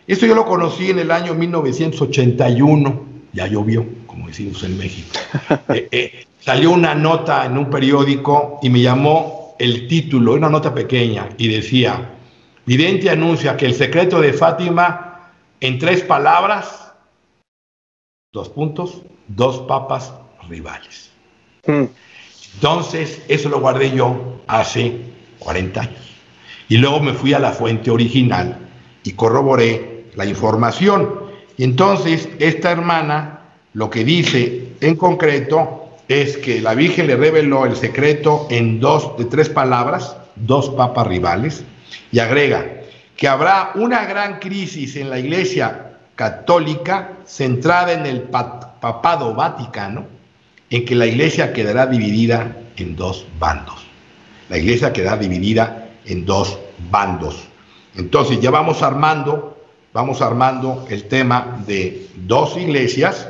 Esto yo lo conocí en el año 1981, ya llovió, como decimos en México. Eh, eh, salió una nota en un periódico y me llamó el título, una nota pequeña, y decía, Vidente anuncia que el secreto de Fátima, en tres palabras, dos puntos, dos papas rivales. Hmm. Entonces, eso lo guardé yo hace 40 años. Y luego me fui a la fuente original y corroboré la información. Y entonces, esta hermana lo que dice en concreto es que la Virgen le reveló el secreto en dos de tres palabras, dos papas rivales, y agrega que habrá una gran crisis en la Iglesia católica centrada en el papado vaticano, en que la Iglesia quedará dividida en dos bandos. La Iglesia quedará dividida en dos bandos. Entonces ya vamos armando, vamos armando el tema de dos iglesias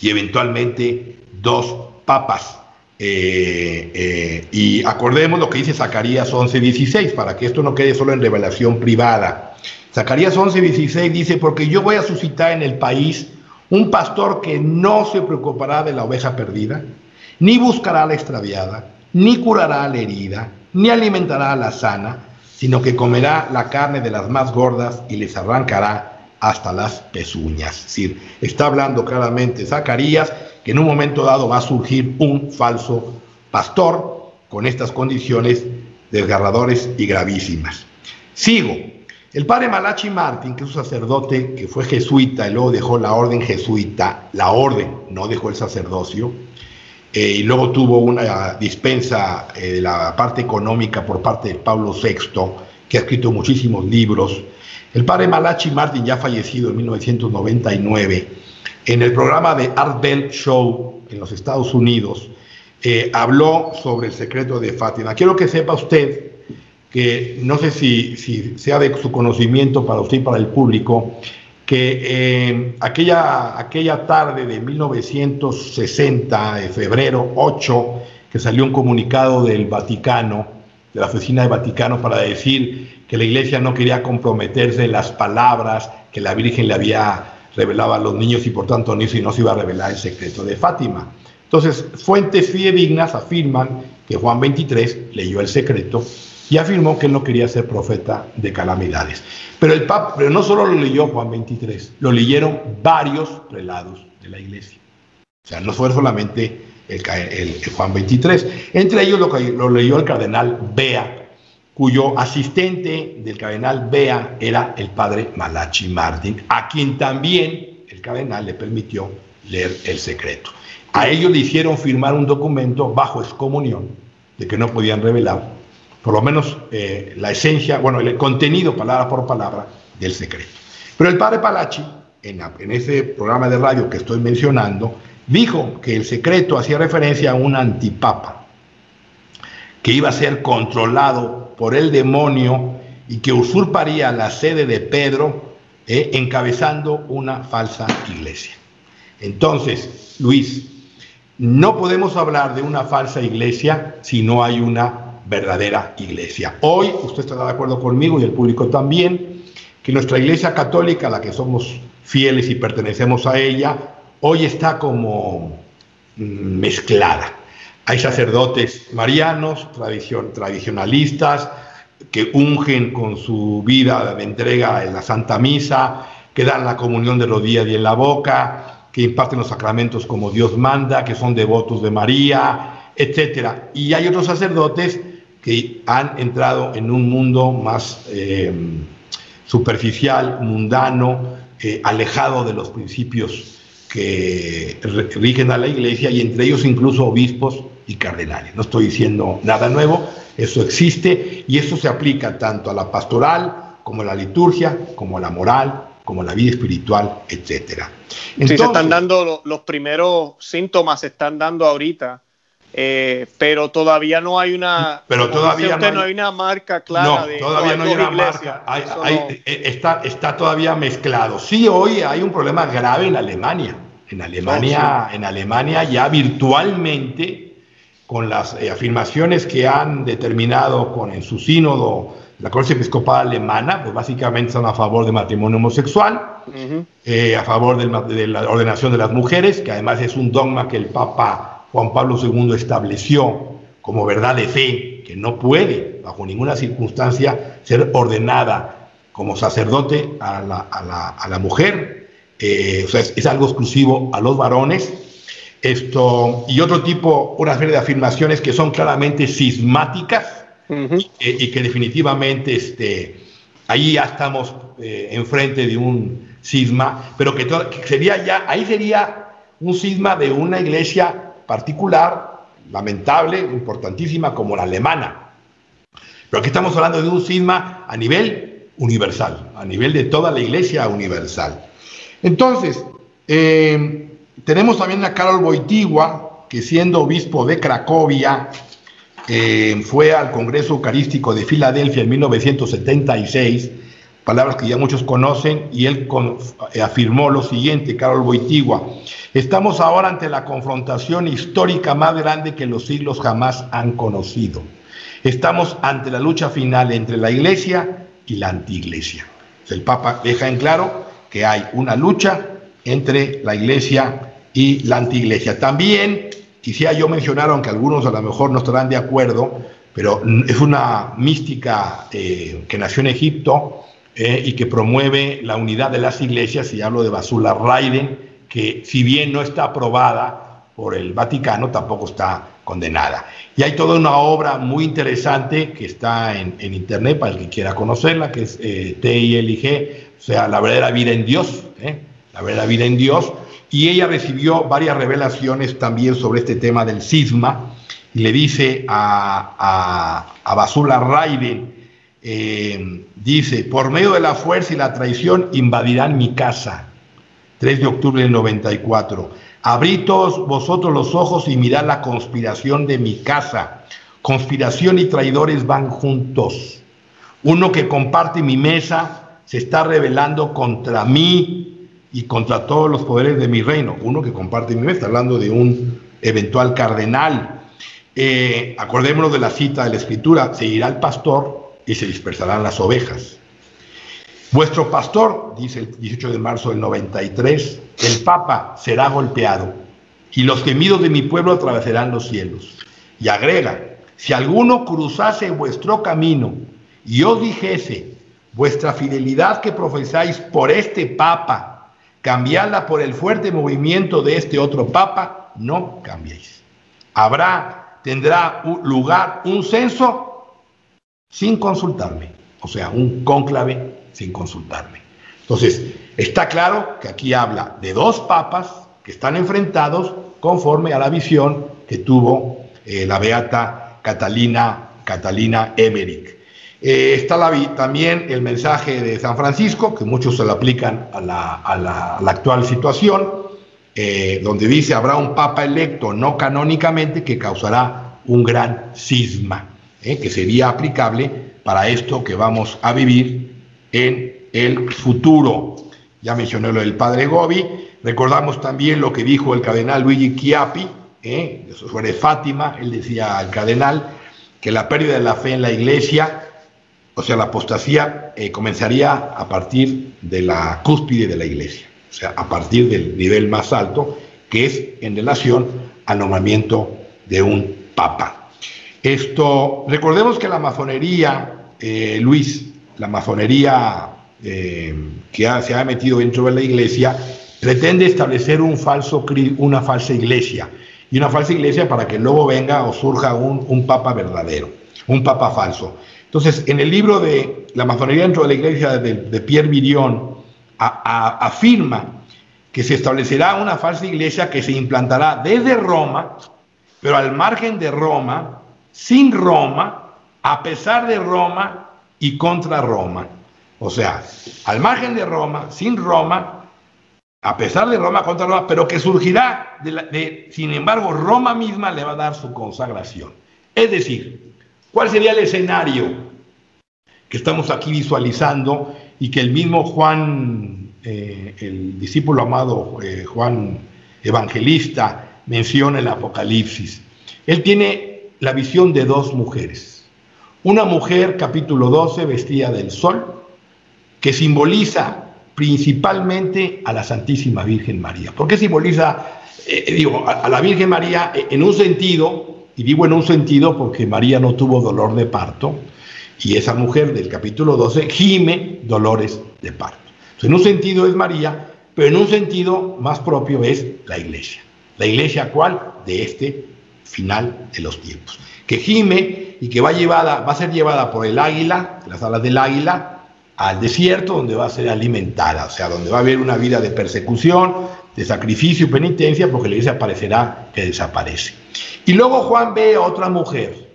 y eventualmente dos papas. Eh, eh, y acordemos lo que dice Zacarías 11:16, para que esto no quede solo en revelación privada. Zacarías 11:16 dice, porque yo voy a suscitar en el país un pastor que no se preocupará de la oveja perdida, ni buscará a la extraviada, ni curará a la herida, ni alimentará a la sana, sino que comerá la carne de las más gordas y les arrancará hasta las pezuñas. Es decir, está hablando claramente Zacarías que en un momento dado va a surgir un falso pastor con estas condiciones desgarradores y gravísimas. Sigo. El padre Malachi Martín, que es un sacerdote que fue jesuita y luego dejó la orden jesuita, la orden, no dejó el sacerdocio, eh, y luego tuvo una dispensa eh, de la parte económica por parte de Pablo VI, que ha escrito muchísimos libros. El padre Malachi Martin, ya fallecido en 1999, en el programa de Art Bell Show en los Estados Unidos, eh, habló sobre el secreto de Fátima. Quiero que sepa usted que no sé si, si sea de su conocimiento para usted y para el público, que eh, aquella, aquella tarde de 1960, de febrero 8, que salió un comunicado del Vaticano, de la oficina del Vaticano, para decir que la iglesia no quería comprometerse en las palabras que la Virgen le había revelaba a los niños y por tanto no se iba a revelar el secreto de Fátima. Entonces, fuentes fidedignas afirman que Juan 23 leyó el secreto y afirmó que él no quería ser profeta de calamidades. Pero el Papa, pero no solo lo leyó Juan 23, lo leyeron varios prelados de la iglesia. O sea, no fue solamente el, Juan 23. Entre ellos lo, lo leyó el cardenal Bea, cuyo asistente del cardenal Bea era el padre Malachi Martin, a quien también el cardenal le permitió leer el secreto. A ellos le hicieron firmar un documento bajo excomunión de que no podían revelar, por lo menos eh, la esencia, bueno, el contenido palabra por palabra del secreto. Pero el padre Palachi, en, en ese programa de radio que estoy mencionando, dijo que el secreto hacía referencia a un antipapa que iba a ser controlado por el demonio y que usurparía la sede de Pedro eh, encabezando una falsa iglesia. Entonces, Luis, no podemos hablar de una falsa iglesia si no hay una verdadera iglesia. Hoy, usted estará de acuerdo conmigo y el público también, que nuestra iglesia católica, a la que somos fieles y pertenecemos a ella, hoy está como mm, mezclada. Hay sacerdotes marianos, tradicionalistas, que ungen con su vida de entrega en la Santa Misa, que dan la comunión de los días y en la boca, que imparten los sacramentos como Dios manda, que son devotos de María, etc. Y hay otros sacerdotes que han entrado en un mundo más eh, superficial, mundano, eh, alejado de los principios que rigen a la iglesia y entre ellos incluso obispos y cardenales. No estoy diciendo nada nuevo, eso existe y eso se aplica tanto a la pastoral como a la liturgia, como a la moral, como a la vida espiritual, etcétera. sí, se están dando los primeros síntomas, se están dando ahorita, eh, pero todavía no hay una. Pero todavía no, hay, una marca clara. No, todavía no hay una marca. Eh, está, está todavía mezclado. Sí, hoy hay un problema grave en Alemania. En Alemania, oh, en Alemania ya virtualmente con las eh, afirmaciones que han determinado con, en su sínodo la Corte Episcopal Alemana, pues básicamente son a favor del matrimonio homosexual, eh, a favor de la ordenación de las mujeres, que además es un dogma que el Papa Juan Pablo II estableció como verdad de fe, que no puede, bajo ninguna circunstancia, ser ordenada como sacerdote a la, mujer. Eh, o sea, es, algo exclusivo a los varones. Esto, y otro tipo, una serie de afirmaciones que son claramente sismáticas, y, que definitivamente este, ahí ya estamos eh, enfrente de un cisma, pero que, sería ya, ahí sería un cisma de una iglesia particular, lamentable, importantísima como la alemana. Pero aquí estamos hablando de un cisma a nivel universal, a nivel de toda la iglesia universal. Entonces, eh, tenemos también a Karol Wojtyła, que siendo obispo de Cracovia, fue al Congreso Eucarístico de Filadelfia en 1976, palabras que ya muchos conocen, y él eh, afirmó lo siguiente, Carol Boitigua, estamos ahora ante la confrontación histórica más grande que los siglos jamás han conocido. Estamos ante la lucha final entre la iglesia y la antiiglesia. El Papa deja en claro que hay una lucha entre la iglesia y la antiiglesia. También Quisiera yo mencionar, aunque algunos a lo mejor no estarán de acuerdo, pero es una mística eh, que nació en Egipto eh, y que promueve la unidad de las iglesias, y hablo de Basula Raiden, que si bien no está aprobada por el Vaticano, tampoco está condenada. Y hay toda una obra muy interesante que está en, internet para el que quiera conocerla, que es eh, TILG, o sea, la verdadera vida en Dios, la verdadera vida en Dios, y ella recibió varias revelaciones también sobre este tema del cisma y le dice a, a, Basula Raiden, eh, dice, por medio de la fuerza y la traición invadirán mi casa. 3 de octubre del 94. Abrí todos vosotros los ojos y mirad la conspiración de mi casa. Conspiración y traidores van juntos. Uno que comparte mi mesa se está rebelando contra mí y contra todos los poderes de mi reino. Uno que comparte mi está hablando de un eventual cardenal. Eh, acordémonos de la cita de la escritura, se irá el pastor y se dispersarán las ovejas. Vuestro pastor, dice el 18 de marzo del 93, el Papa será golpeado y los gemidos de mi pueblo atravesarán los cielos. Y agrega, si alguno cruzase vuestro camino y os dijese, vuestra fidelidad que profesáis por este Papa cambiarla por el fuerte movimiento de este otro papa, no cambiéis. Habrá, tendrá lugar un censo sin consultarme, o sea, un cónclave sin consultarme. Entonces, está claro que aquí habla de dos papas que están enfrentados conforme a la visión que tuvo eh, la beata Catalina, Catalina Emmerich. Eh, está también el mensaje de San Francisco, que muchos se lo aplican a la, actual situación, eh, donde dice, habrá un papa electo no canónicamente que causará un gran cisma, eh, que sería aplicable para esto que vamos a vivir en el futuro. Ya mencioné lo del padre Gobi, recordamos también lo que dijo el cardenal Luigi Chiapi, sobre Fátima, él decía al cardenal que la pérdida de la fe en la iglesia o sea, la apostasía eh, comenzaría a partir de la cúspide de la iglesia, o sea, a partir del nivel más alto, que es en relación al nombramiento de un papa. Esto, recordemos que la masonería, eh, Luis, la masonería eh, que se ha metido dentro de la iglesia, pretende establecer un falso, una falsa iglesia, y una falsa iglesia para que luego venga o surja un, un papa verdadero, un papa falso. Entonces, en el libro de La masonería dentro de la iglesia de, Pierre Virion, afirma que se establecerá una falsa iglesia que se implantará desde Roma, pero al margen de Roma, sin Roma, a pesar de Roma y contra Roma. O sea, al margen de Roma, sin Roma, a pesar de Roma contra Roma, pero que surgirá de, sin embargo, Roma misma le va a dar su consagración. Es decir, ¿Cuál sería el escenario que estamos aquí visualizando y que el mismo Juan, eh, el discípulo amado eh, Juan Evangelista, menciona en el Apocalipsis? Él tiene la visión de dos mujeres. Una mujer, capítulo 12, vestida del sol, que simboliza principalmente a la Santísima Virgen María. ¿Por qué simboliza, eh, a, la Virgen María en un sentido, y digo en un sentido porque María no tuvo dolor de parto, y esa mujer del capítulo 12 gime dolores de parto. En un sentido es María, pero en un sentido más propio es la iglesia. La iglesia cuál? De este final de los tiempos. Que gime y que va, llevada, va a ser llevada por el águila, las alas del águila, al desierto donde va a ser alimentada, o sea, donde va a haber una vida de persecución, de sacrificio y penitencia, porque la iglesia parecerá que desaparece. Y luego Juan ve a otra mujer,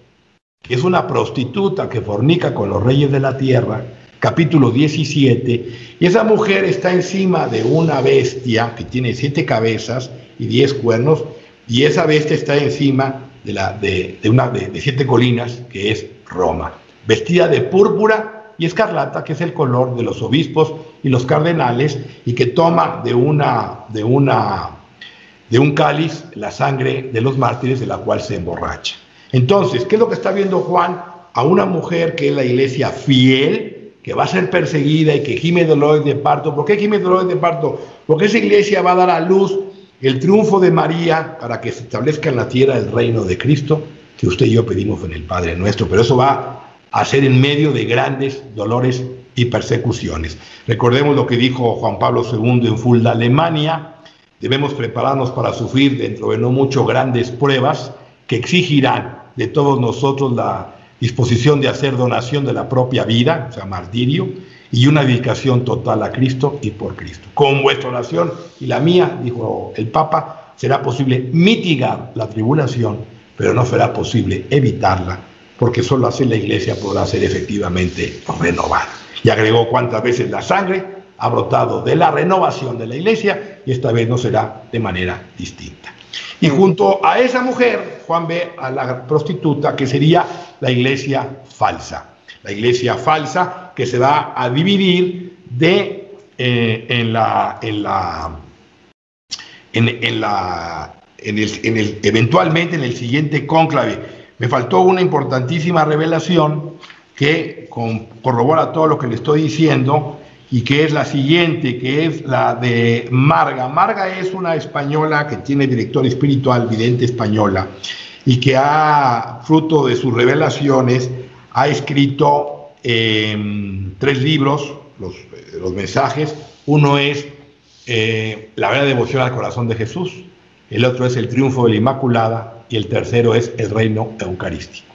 que es una prostituta que fornica con los reyes de la tierra, capítulo 17, y esa mujer está encima de una bestia que tiene siete cabezas y diez cuernos, y esa bestia está encima de, la, de, una, de, de siete colinas, que es Roma, vestida de púrpura y escarlata, que es el color de los obispos y los cardenales, y que toma de una, de una, de un cáliz la sangre de los mártires, de la cual se emborracha. Entonces, ¿qué es lo que está viendo Juan? A una mujer que es la iglesia fiel, que va a ser perseguida y que gime dolores de parto. ¿Por qué gime dolores de parto? Porque esa iglesia va a dar a luz el triunfo de María para que se establezca en la tierra el reino de Cristo, que usted y yo pedimos en el Padre nuestro. Pero eso va a ser en medio de grandes dolores y persecuciones. Recordemos lo que dijo Juan Pablo II en Fulda, Alemania. Debemos prepararnos para sufrir dentro de no mucho grandes pruebas que exigirán de todos nosotros la disposición de hacer donación de la propia vida, o sea, martirio, y una dedicación total a Cristo y por Cristo. Con vuestra oración y la mía, dijo el Papa, será posible mitigar la tribulación, pero no será posible evitarla, porque solo así la iglesia podrá ser efectivamente renovada. Y agregó cuántas veces la sangre ha brotado de la renovación de la iglesia y esta vez no será de manera distinta. Y junto a esa mujer, Juan ve a la prostituta, que sería la iglesia falsa. La iglesia falsa que se va a dividir de, eh, en la, en la, en, en el, eventualmente en el siguiente cónclave. Me faltó una importantísima revelación que corrobora todo lo que le estoy diciendo y que es la siguiente, que es la de Marga. Marga es una española que tiene director espiritual, vidente española, y que ha, fruto de sus revelaciones, ha escrito eh, tres libros, los, los, mensajes. Uno es eh, La verdadera devoción al corazón de Jesús, el otro es El triunfo de la Inmaculada y el tercero es El reino eucarístico.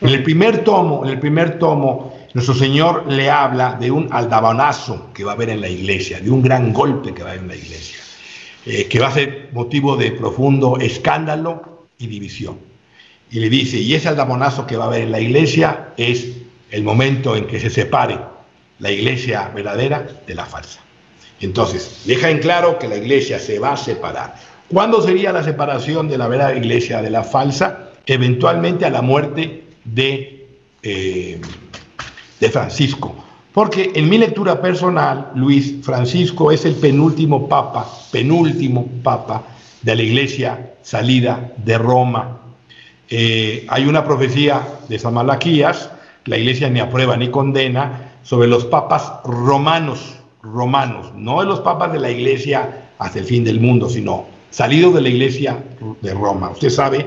En el primer tomo, en el primer tomo, nuestro Señor le habla de un aldabanazo que va a haber en la iglesia, de un gran golpe que va a haber en la iglesia, eh, que va a ser motivo de profundo escándalo y división. Y le dice, y ese aldabonazo que va a haber en la iglesia es el momento en que se separe la iglesia verdadera de la falsa. Entonces, deja en claro que la iglesia se va a separar. ¿Cuándo sería la separación de la verdadera iglesia de la falsa? Eventualmente a la muerte de... Eh, de Francisco. Porque en mi lectura personal, Luis Francisco es el penúltimo papa, penúltimo papa de la iglesia salida de Roma. Eh, hay una profecía de San Malaquías, la iglesia ni aprueba ni condena, sobre los papas romanos, romanos, no de los papas de la iglesia hasta el fin del mundo, sino salidos de la iglesia de Roma. Usted sabe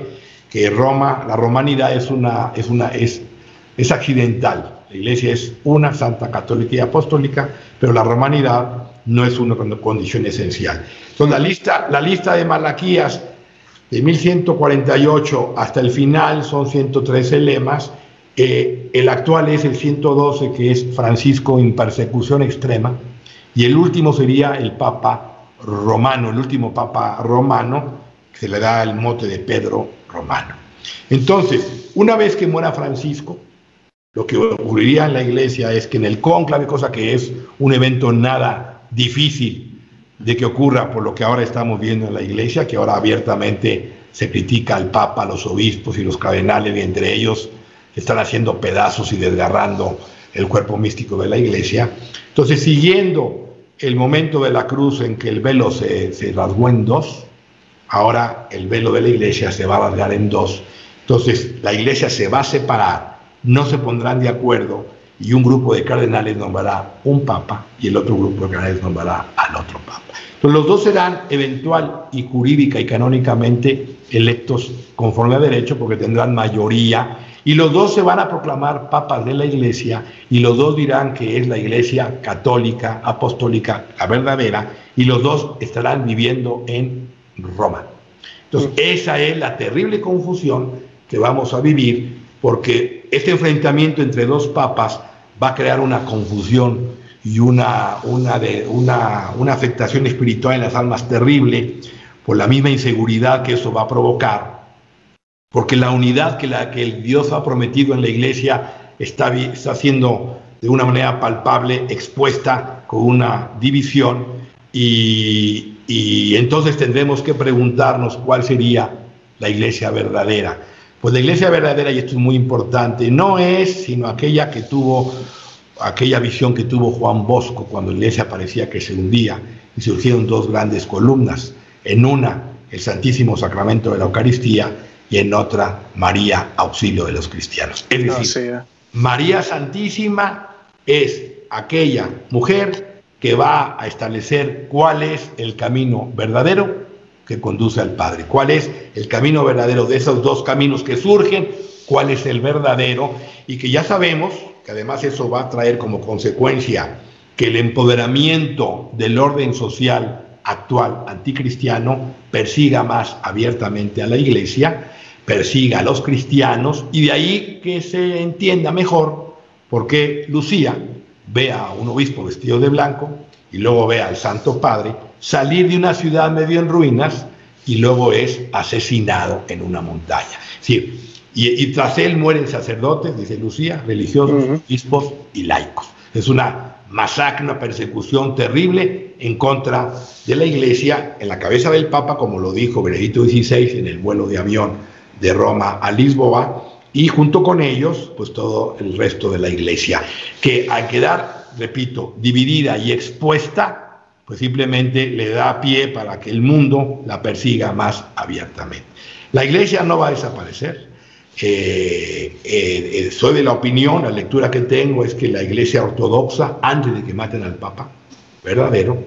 que Roma, la romanidad es una, es una, es, es accidental. La iglesia es una santa católica y apostólica, pero la romanidad no es una condición esencial. Entonces, la lista, la lista de Malaquías de 1148 hasta el final son 113 lemas. Eh, el actual es el 112, que es Francisco en persecución extrema, y el último sería el Papa romano, el último Papa romano, se le da el mote de Pedro Romano. Entonces, una vez que muera Francisco, lo que ocurriría en la iglesia es que en el cónclave, cosa que es un evento nada difícil de que ocurra por lo que ahora estamos viendo en la iglesia, que ahora abiertamente se critica al Papa, los obispos y los cardenales, y entre ellos están haciendo pedazos y desgarrando el cuerpo místico de la iglesia. Entonces, siguiendo el momento de la cruz en que el velo se, se rasgó en dos, ahora el velo de la iglesia se va a rasgar en dos. Entonces la iglesia se va a separar, no se pondrán de acuerdo y un grupo de cardenales nombrará un papa y el otro grupo de cardenales nombrará al otro papa. Entonces los dos serán eventual y jurídica y canónicamente electos conforme a derecho porque tendrán mayoría y los dos se van a proclamar papas de la iglesia y los dos dirán que es la iglesia católica, apostólica, la verdadera y los dos estarán viviendo en Roma. Entonces esa es la terrible confusión que vamos a vivir porque este enfrentamiento entre dos papas va a crear una confusión y una, una, de, una, una afectación espiritual en las almas terrible por la misma inseguridad que eso va a provocar, porque la unidad que, la, que el Dios ha prometido en la iglesia está, está siendo de una manera palpable expuesta con una división y, y entonces tendremos que preguntarnos cuál sería la iglesia verdadera. Pues la iglesia verdadera, y esto es muy importante, no es sino aquella que tuvo, aquella visión que tuvo Juan Bosco cuando la iglesia parecía que se hundía y surgieron dos grandes columnas. En una, el Santísimo Sacramento de la Eucaristía y en otra, María, auxilio de los cristianos. Es decir, María Santísima es aquella mujer que va a establecer cuál es el camino verdadero que conduce al Padre. ¿Cuál es el camino verdadero de esos dos caminos que surgen? ¿Cuál es el verdadero? Y que ya sabemos que además eso va a traer como consecuencia que el empoderamiento del orden social actual anticristiano persiga más abiertamente a la iglesia, persiga a los cristianos y de ahí que se entienda mejor por qué Lucía ve a un obispo vestido de blanco y luego ve al Santo Padre salir de una ciudad medio en ruinas y luego es asesinado en una montaña. Sí, y, tras él mueren sacerdotes, dice Lucía, religiosos, obispos y laicos. Es una masacre, una persecución terrible en contra de la iglesia, en la cabeza del Papa, como lo dijo Benedicto XVI en el vuelo de avión de Roma a Lisboa, y junto con ellos, pues todo el resto de la iglesia, que al quedar, repito, dividida y expuesta, pues simplemente le da pie para que el mundo la persiga más abiertamente. La iglesia no va a desaparecer. Eh, eh, eh, soy de la opinión, la lectura que tengo es que la iglesia ortodoxa, antes de que maten al Papa verdadero,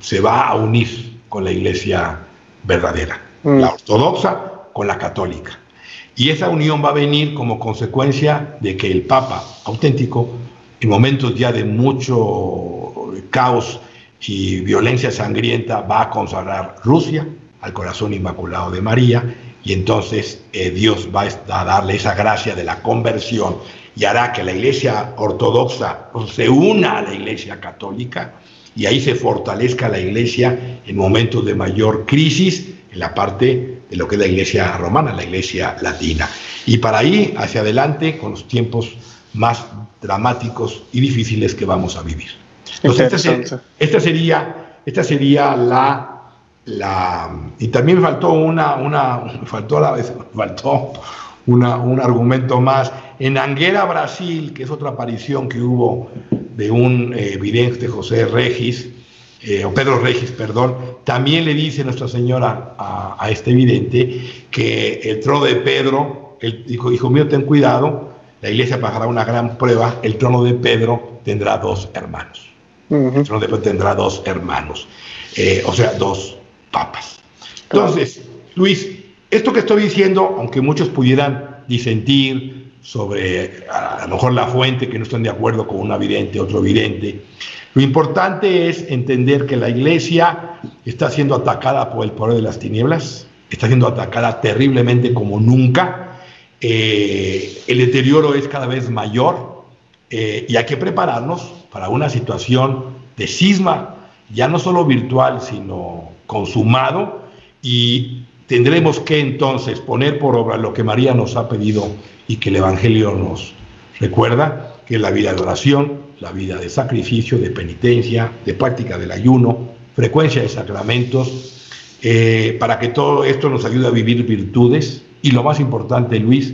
se va a unir con la iglesia verdadera, mm. la ortodoxa con la católica. Y esa unión va a venir como consecuencia de que el Papa auténtico, en momentos ya de mucho caos y violencia sangrienta va a consagrar Rusia al corazón inmaculado de María y entonces eh, Dios va a darle esa gracia de la conversión y hará que la iglesia ortodoxa se una a la iglesia católica y ahí se fortalezca la iglesia en momentos de mayor crisis en la parte de lo que es la iglesia romana, la iglesia latina. Y para ahí, hacia adelante, con los tiempos más dramáticos y difíciles que vamos a vivir. Entonces, esta, sería, esta sería la, la... Y también me faltó una, una faltó la vez, faltó una, un argumento más. En Anguera, Brasil, que es otra aparición que hubo de un eh, vidente José Regis, eh, o Pedro Regis, perdón, también le dice Nuestra Señora a, a este vidente que el trono de Pedro, el, dijo, hijo mío, ten cuidado, la iglesia pasará una gran prueba, el trono de Pedro tendrá dos hermanos. El trono de Pedro tendrá dos hermanos, eh, o sea, dos papas. Entonces, Luis, esto que estoy diciendo, aunque muchos pudieran disentir sobre a lo mejor la fuente, que no están de acuerdo con una vidente, otro vidente, lo importante es entender que la iglesia está siendo atacada por el poder de las tinieblas, está siendo atacada terriblemente como nunca, eh, el deterioro es cada vez mayor eh, y hay que prepararnos para una situación de cisma, ya no solo virtual, sino consumado, y tendremos que entonces poner por obra lo que María nos ha pedido y que el Evangelio nos recuerda, que es la vida de oración, la vida de sacrificio, de penitencia, de práctica del ayuno, frecuencia de sacramentos, eh, para que todo esto nos ayude a vivir virtudes. Y lo más importante, Luis,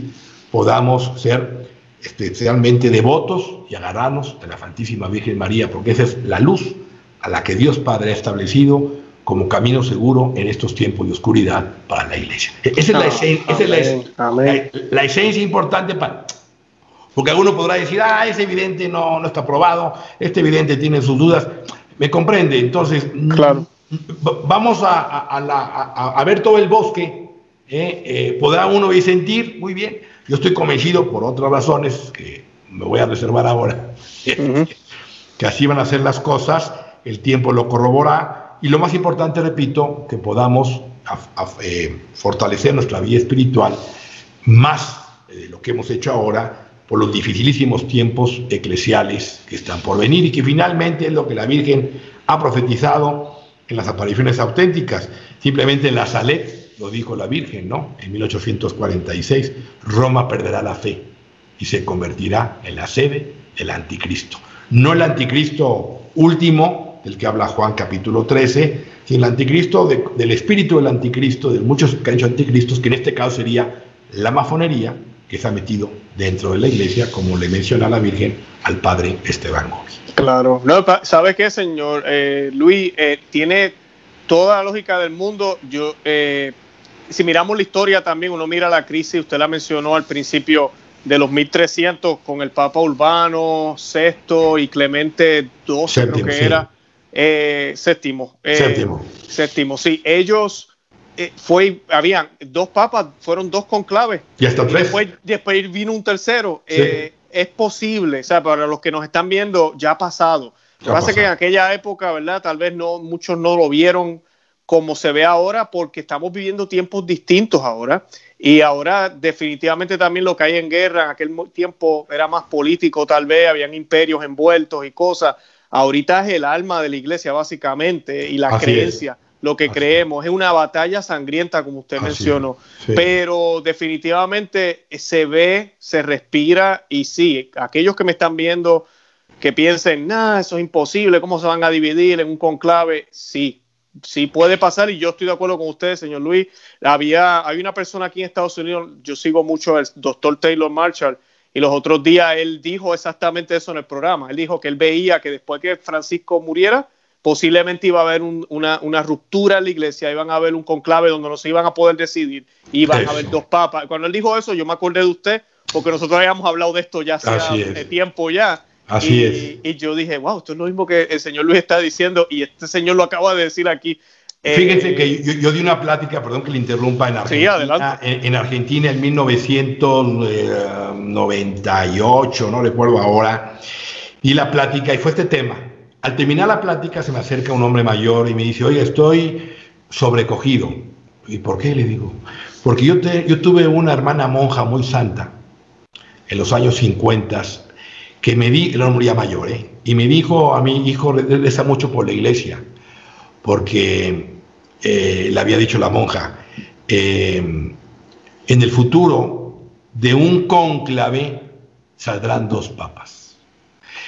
podamos ser especialmente devotos y agarrarnos de la Santísima Virgen María, porque esa es la luz a la que Dios Padre ha establecido como camino seguro en estos tiempos de oscuridad para la iglesia. Esa es, la, esencia, importante para... Porque alguno podrá decir, ah, ese evidente no, no está probado, este evidente tiene sus dudas. ¿Me comprende? Entonces, claro. vamos a, ver todo el bosque. ¿eh? Eh, podrá uno y sentir, muy bien. Yo estoy convencido por otras razones que me voy a reservar ahora, que así van a ser las cosas, el tiempo lo corrobora y lo más importante, repito, que podamos eh, fortalecer nuestra vida espiritual más de lo que hemos hecho ahora por los dificilísimos tiempos eclesiales que están por venir y que finalmente es lo que la Virgen ha profetizado en las apariciones auténticas. Simplemente en la Salet lo dijo la Virgen, ¿no? En 1846, Roma perderá la fe y se convertirá en la sede del anticristo. No el anticristo último, del que habla Juan capítulo 13, sino el anticristo del espíritu del anticristo, de muchos que han hecho anticristos, que en este caso sería la mafonería que se ha metido dentro de la iglesia, como le menciona la Virgen al padre Esteban Gómez. Claro, no, ¿sabe qué, señor? Eh, Luis, eh, tiene toda la lógica del mundo. Yo, eh, si miramos la historia también, uno mira la crisis, usted la mencionó al principio, de los 1300 con el Papa Urbano VI y Clemente XII, creo que era. Eh, séptimo. Eh, séptimo. Séptimo, sí. Ellos eh, fue, habían dos papas, fueron dos conclaves. Y hasta tres. Después, después vino un tercero. es posible, o sea, para los que nos están viendo, ya ha pasado. Lo que pasa es que en aquella época, ¿verdad? Tal vez no, muchos no lo vieron como se ve ahora, porque estamos viviendo tiempos distintos ahora. Y ahora definitivamente también lo que hay en guerra, en aquel tiempo era más político tal vez, habían imperios envueltos y cosas. Ahorita es el alma de la iglesia básicamente y la creencia, lo que creemos. Es una batalla sangrienta como usted mencionó, pero definitivamente se ve, se respira y sí, aquellos que me están viendo que piensen, nada, eso es imposible, ¿cómo se van a dividir en un conclave? Sí, sí puede pasar y yo estoy de acuerdo con usted, señor Luis. Había, hay una persona aquí en Estados Unidos, yo sigo mucho al doctor Taylor Marshall, y los otros días él dijo exactamente eso en el programa. Él dijo que él veía que después que Francisco muriera, posiblemente iba a haber una, una, ruptura en la iglesia, iban a haber un conclave donde no se iban a poder decidir, iban a haber dos papas. Cuando él dijo eso, yo me acordé de usted, porque nosotros habíamos hablado de esto ya hace tiempo ya. Así y, es. Y yo dije, wow, esto es lo mismo que el señor Luis está diciendo y este señor lo acaba de decir aquí. Fíjense eh, que yo, di una plática, perdón que le interrumpa, en Argentina, en, Argentina en 1998, no recuerdo ahora, y la plática y fue este tema. Al terminar la plática se me acerca un hombre mayor y me dice, oye, estoy sobrecogido. ¿Y por qué? Le digo, porque yo, te, yo tuve una hermana monja muy santa en los años 50 que me di, el hombre ya mayor, ¿eh? y me dijo a mi hijo, reza mucho por la iglesia, porque eh, le había dicho la monja, eh, en el futuro de un cónclave saldrán dos papas.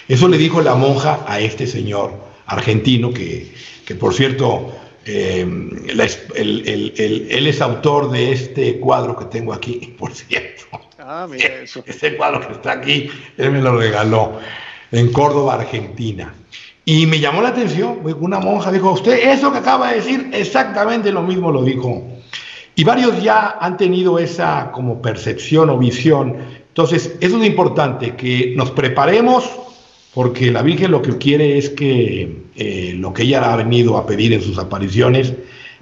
Eso le dijo la monja a este señor argentino, que, que por cierto, él, él es autor de este cuadro que tengo aquí, por cierto. Ah, mira eso. Este cuadro que está aquí, él me lo regaló en Córdoba, Argentina. Y me llamó la atención, una monja dijo, usted eso que acaba de decir, exactamente lo mismo lo dijo. Y varios ya han tenido esa como percepción o visión. Entonces, eso es importante, que nos preparemos, porque la Virgen lo que quiere es que eh, lo que ella ha venido a pedir en sus apariciones,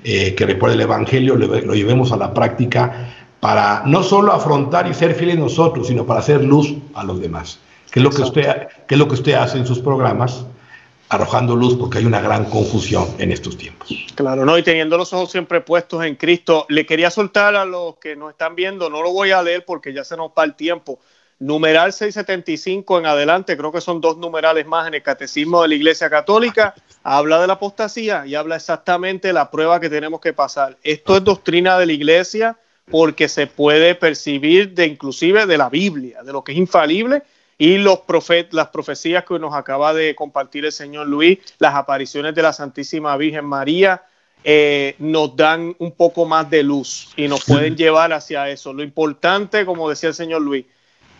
eh, que recuerde el Evangelio, lo llevemos a la práctica para no solo afrontar y ser fieles nosotros, sino para hacer luz a los demás. ¿Qué es lo que usted, qué es lo que usted hace en sus programas? Arrojando luz porque hay una gran confusión en estos tiempos. Claro, no, y teniendo los ojos siempre puestos en Cristo, le quería soltar a los que nos están viendo, no lo voy a leer porque ya se nos va el tiempo. Numeral 675 en adelante, creo que son dos numerales más en el Catecismo de la Iglesia Católica, habla de la apostasía y habla exactamente de la prueba que tenemos que pasar. Esto es doctrina de la Iglesia, porque se puede percibir de inclusive de la Biblia, de lo que es infalible y los profet las profecías que nos acaba de compartir el señor Luis, las apariciones de la Santísima Virgen María, eh, nos dan un poco más de luz y nos pueden llevar hacia eso. Lo importante, como decía el señor Luis,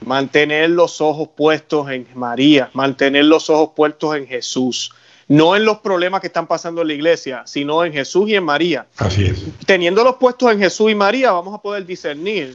mantener los ojos puestos en María, mantener los ojos puestos en Jesús no en los problemas que están pasando en la iglesia, sino en Jesús y en María. Así es. Teniéndolos puestos en Jesús y María, vamos a poder discernir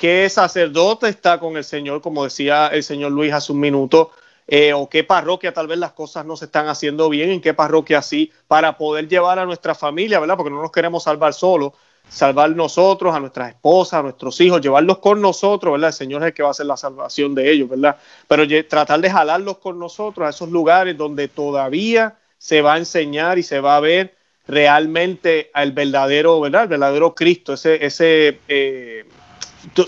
qué sacerdote está con el Señor, como decía el señor Luis hace un minuto, eh, o qué parroquia tal vez las cosas no se están haciendo bien, en qué parroquia sí, para poder llevar a nuestra familia, ¿verdad? Porque no nos queremos salvar solos, salvar nosotros, a nuestras esposas, a nuestros hijos, llevarlos con nosotros, ¿verdad? El Señor es el que va a hacer la salvación de ellos, ¿verdad? Pero tratar de jalarlos con nosotros a esos lugares donde todavía se va a enseñar y se va a ver realmente al verdadero, ¿verdad? El verdadero Cristo, ese, ese, eh,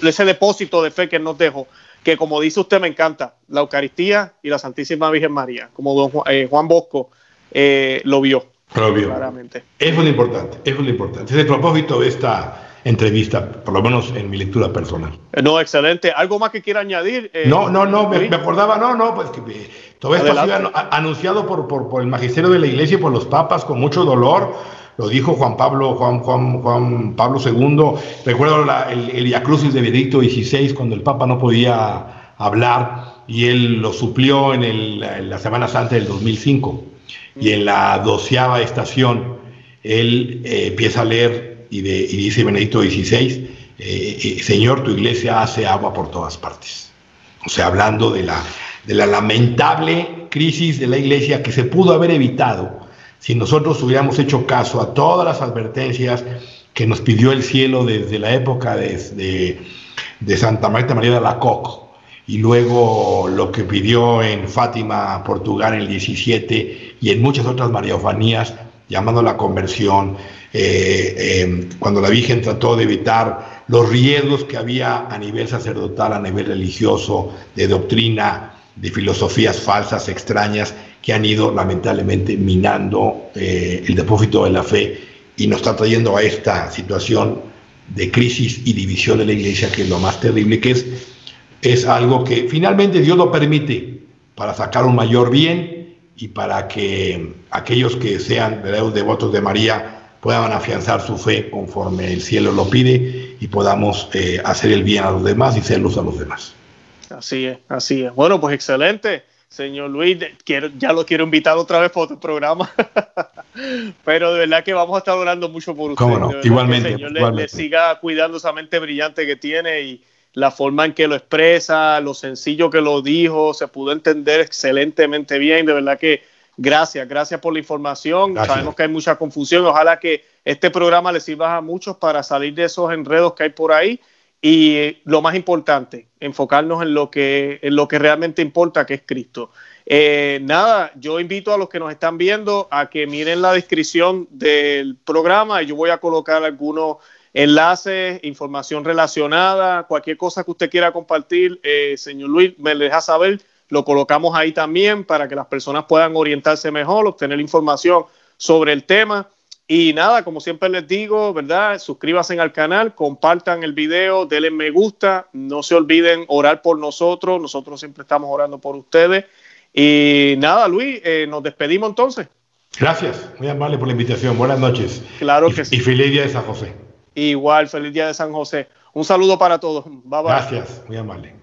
ese depósito de fe que nos dejó que como dice usted me encanta, la Eucaristía y la Santísima Virgen María, como don Juan, eh, Bosco eh, lo vio. Lo vio. Claramente. Eso es lo importante, eso es lo importante. Es el propósito de esta entrevista, por lo menos en mi lectura personal. Eh, no, excelente. ¿Algo más que quiera añadir? no, no, no, me, acordaba, no, no, pues que todo esto ha sido anunciado por, por, por el magisterio de la iglesia y por los papas con mucho dolor lo dijo Juan Pablo, Juan, Juan, Juan Pablo II. Recuerdo el, el Crucis de Benedicto XVI, cuando el Papa no podía hablar y él lo suplió en, la Semana Santa del 2005. Y en la doceava estación, él eh, empieza a leer y, dice Benedicto XVI, eh, eh, Señor, tu iglesia hace agua por todas partes. O sea, hablando de la, de la lamentable crisis de la iglesia que se pudo haber evitado si nosotros hubiéramos hecho caso a todas las advertencias que nos pidió el cielo desde la época de, Santa Marta María de la Coque y luego lo que pidió en Fátima, Portugal, en el 17 y en muchas otras mariofanías, llamando la conversión, eh, eh, cuando la Virgen trató de evitar los riesgos que había a nivel sacerdotal, a nivel religioso, de doctrina, de filosofías falsas, extrañas, que han ido lamentablemente minando eh, el depósito de la fe y nos está trayendo a esta situación de crisis y división de la iglesia, que es lo más terrible, que es, es algo que finalmente Dios lo permite para sacar un mayor bien y para que aquellos que sean verdaderos devotos de María puedan afianzar su fe conforme el cielo lo pide y podamos eh, hacer el bien a los demás y ser luz a los demás. Así es, así es. Bueno, pues excelente. Señor Luis, quiero, ya lo quiero invitar otra vez para otro programa. Pero de verdad que vamos a estar orando mucho por usted. ¿Cómo Igualmente. Que el Señor Le, siga cuidando esa mente brillante que tiene y la forma en que lo expresa, lo sencillo que lo dijo, se pudo entender excelentemente bien. De verdad que gracias, gracias por la información. Sabemos que hay mucha confusión. Ojalá que este programa le sirva a muchos para salir de esos enredos que hay por ahí y lo más importante, enfocarnos en lo que, en lo que realmente importa, que es Cristo. Eh, nada, yo invito a los que nos están viendo a que miren la descripción del programa y yo voy a colocar algunos enlaces, información relacionada, cualquier cosa que usted quiera compartir, eh, señor Luis, me deja saber, lo colocamos ahí también para que las personas puedan orientarse mejor, obtener información sobre el tema. Y nada, como siempre les digo, ¿verdad? Suscríbanse al canal, compartan el video, denle me gusta, no se olviden orar por nosotros, nosotros siempre estamos orando por ustedes. Y nada, Luis, eh, nos despedimos entonces. Gracias, muy amable por la invitación. Buenas noches. Claro que sí. Y feliz día de San José. Igual, feliz día de San José. Un saludo para todos. Bye bye. Gracias, muy amable.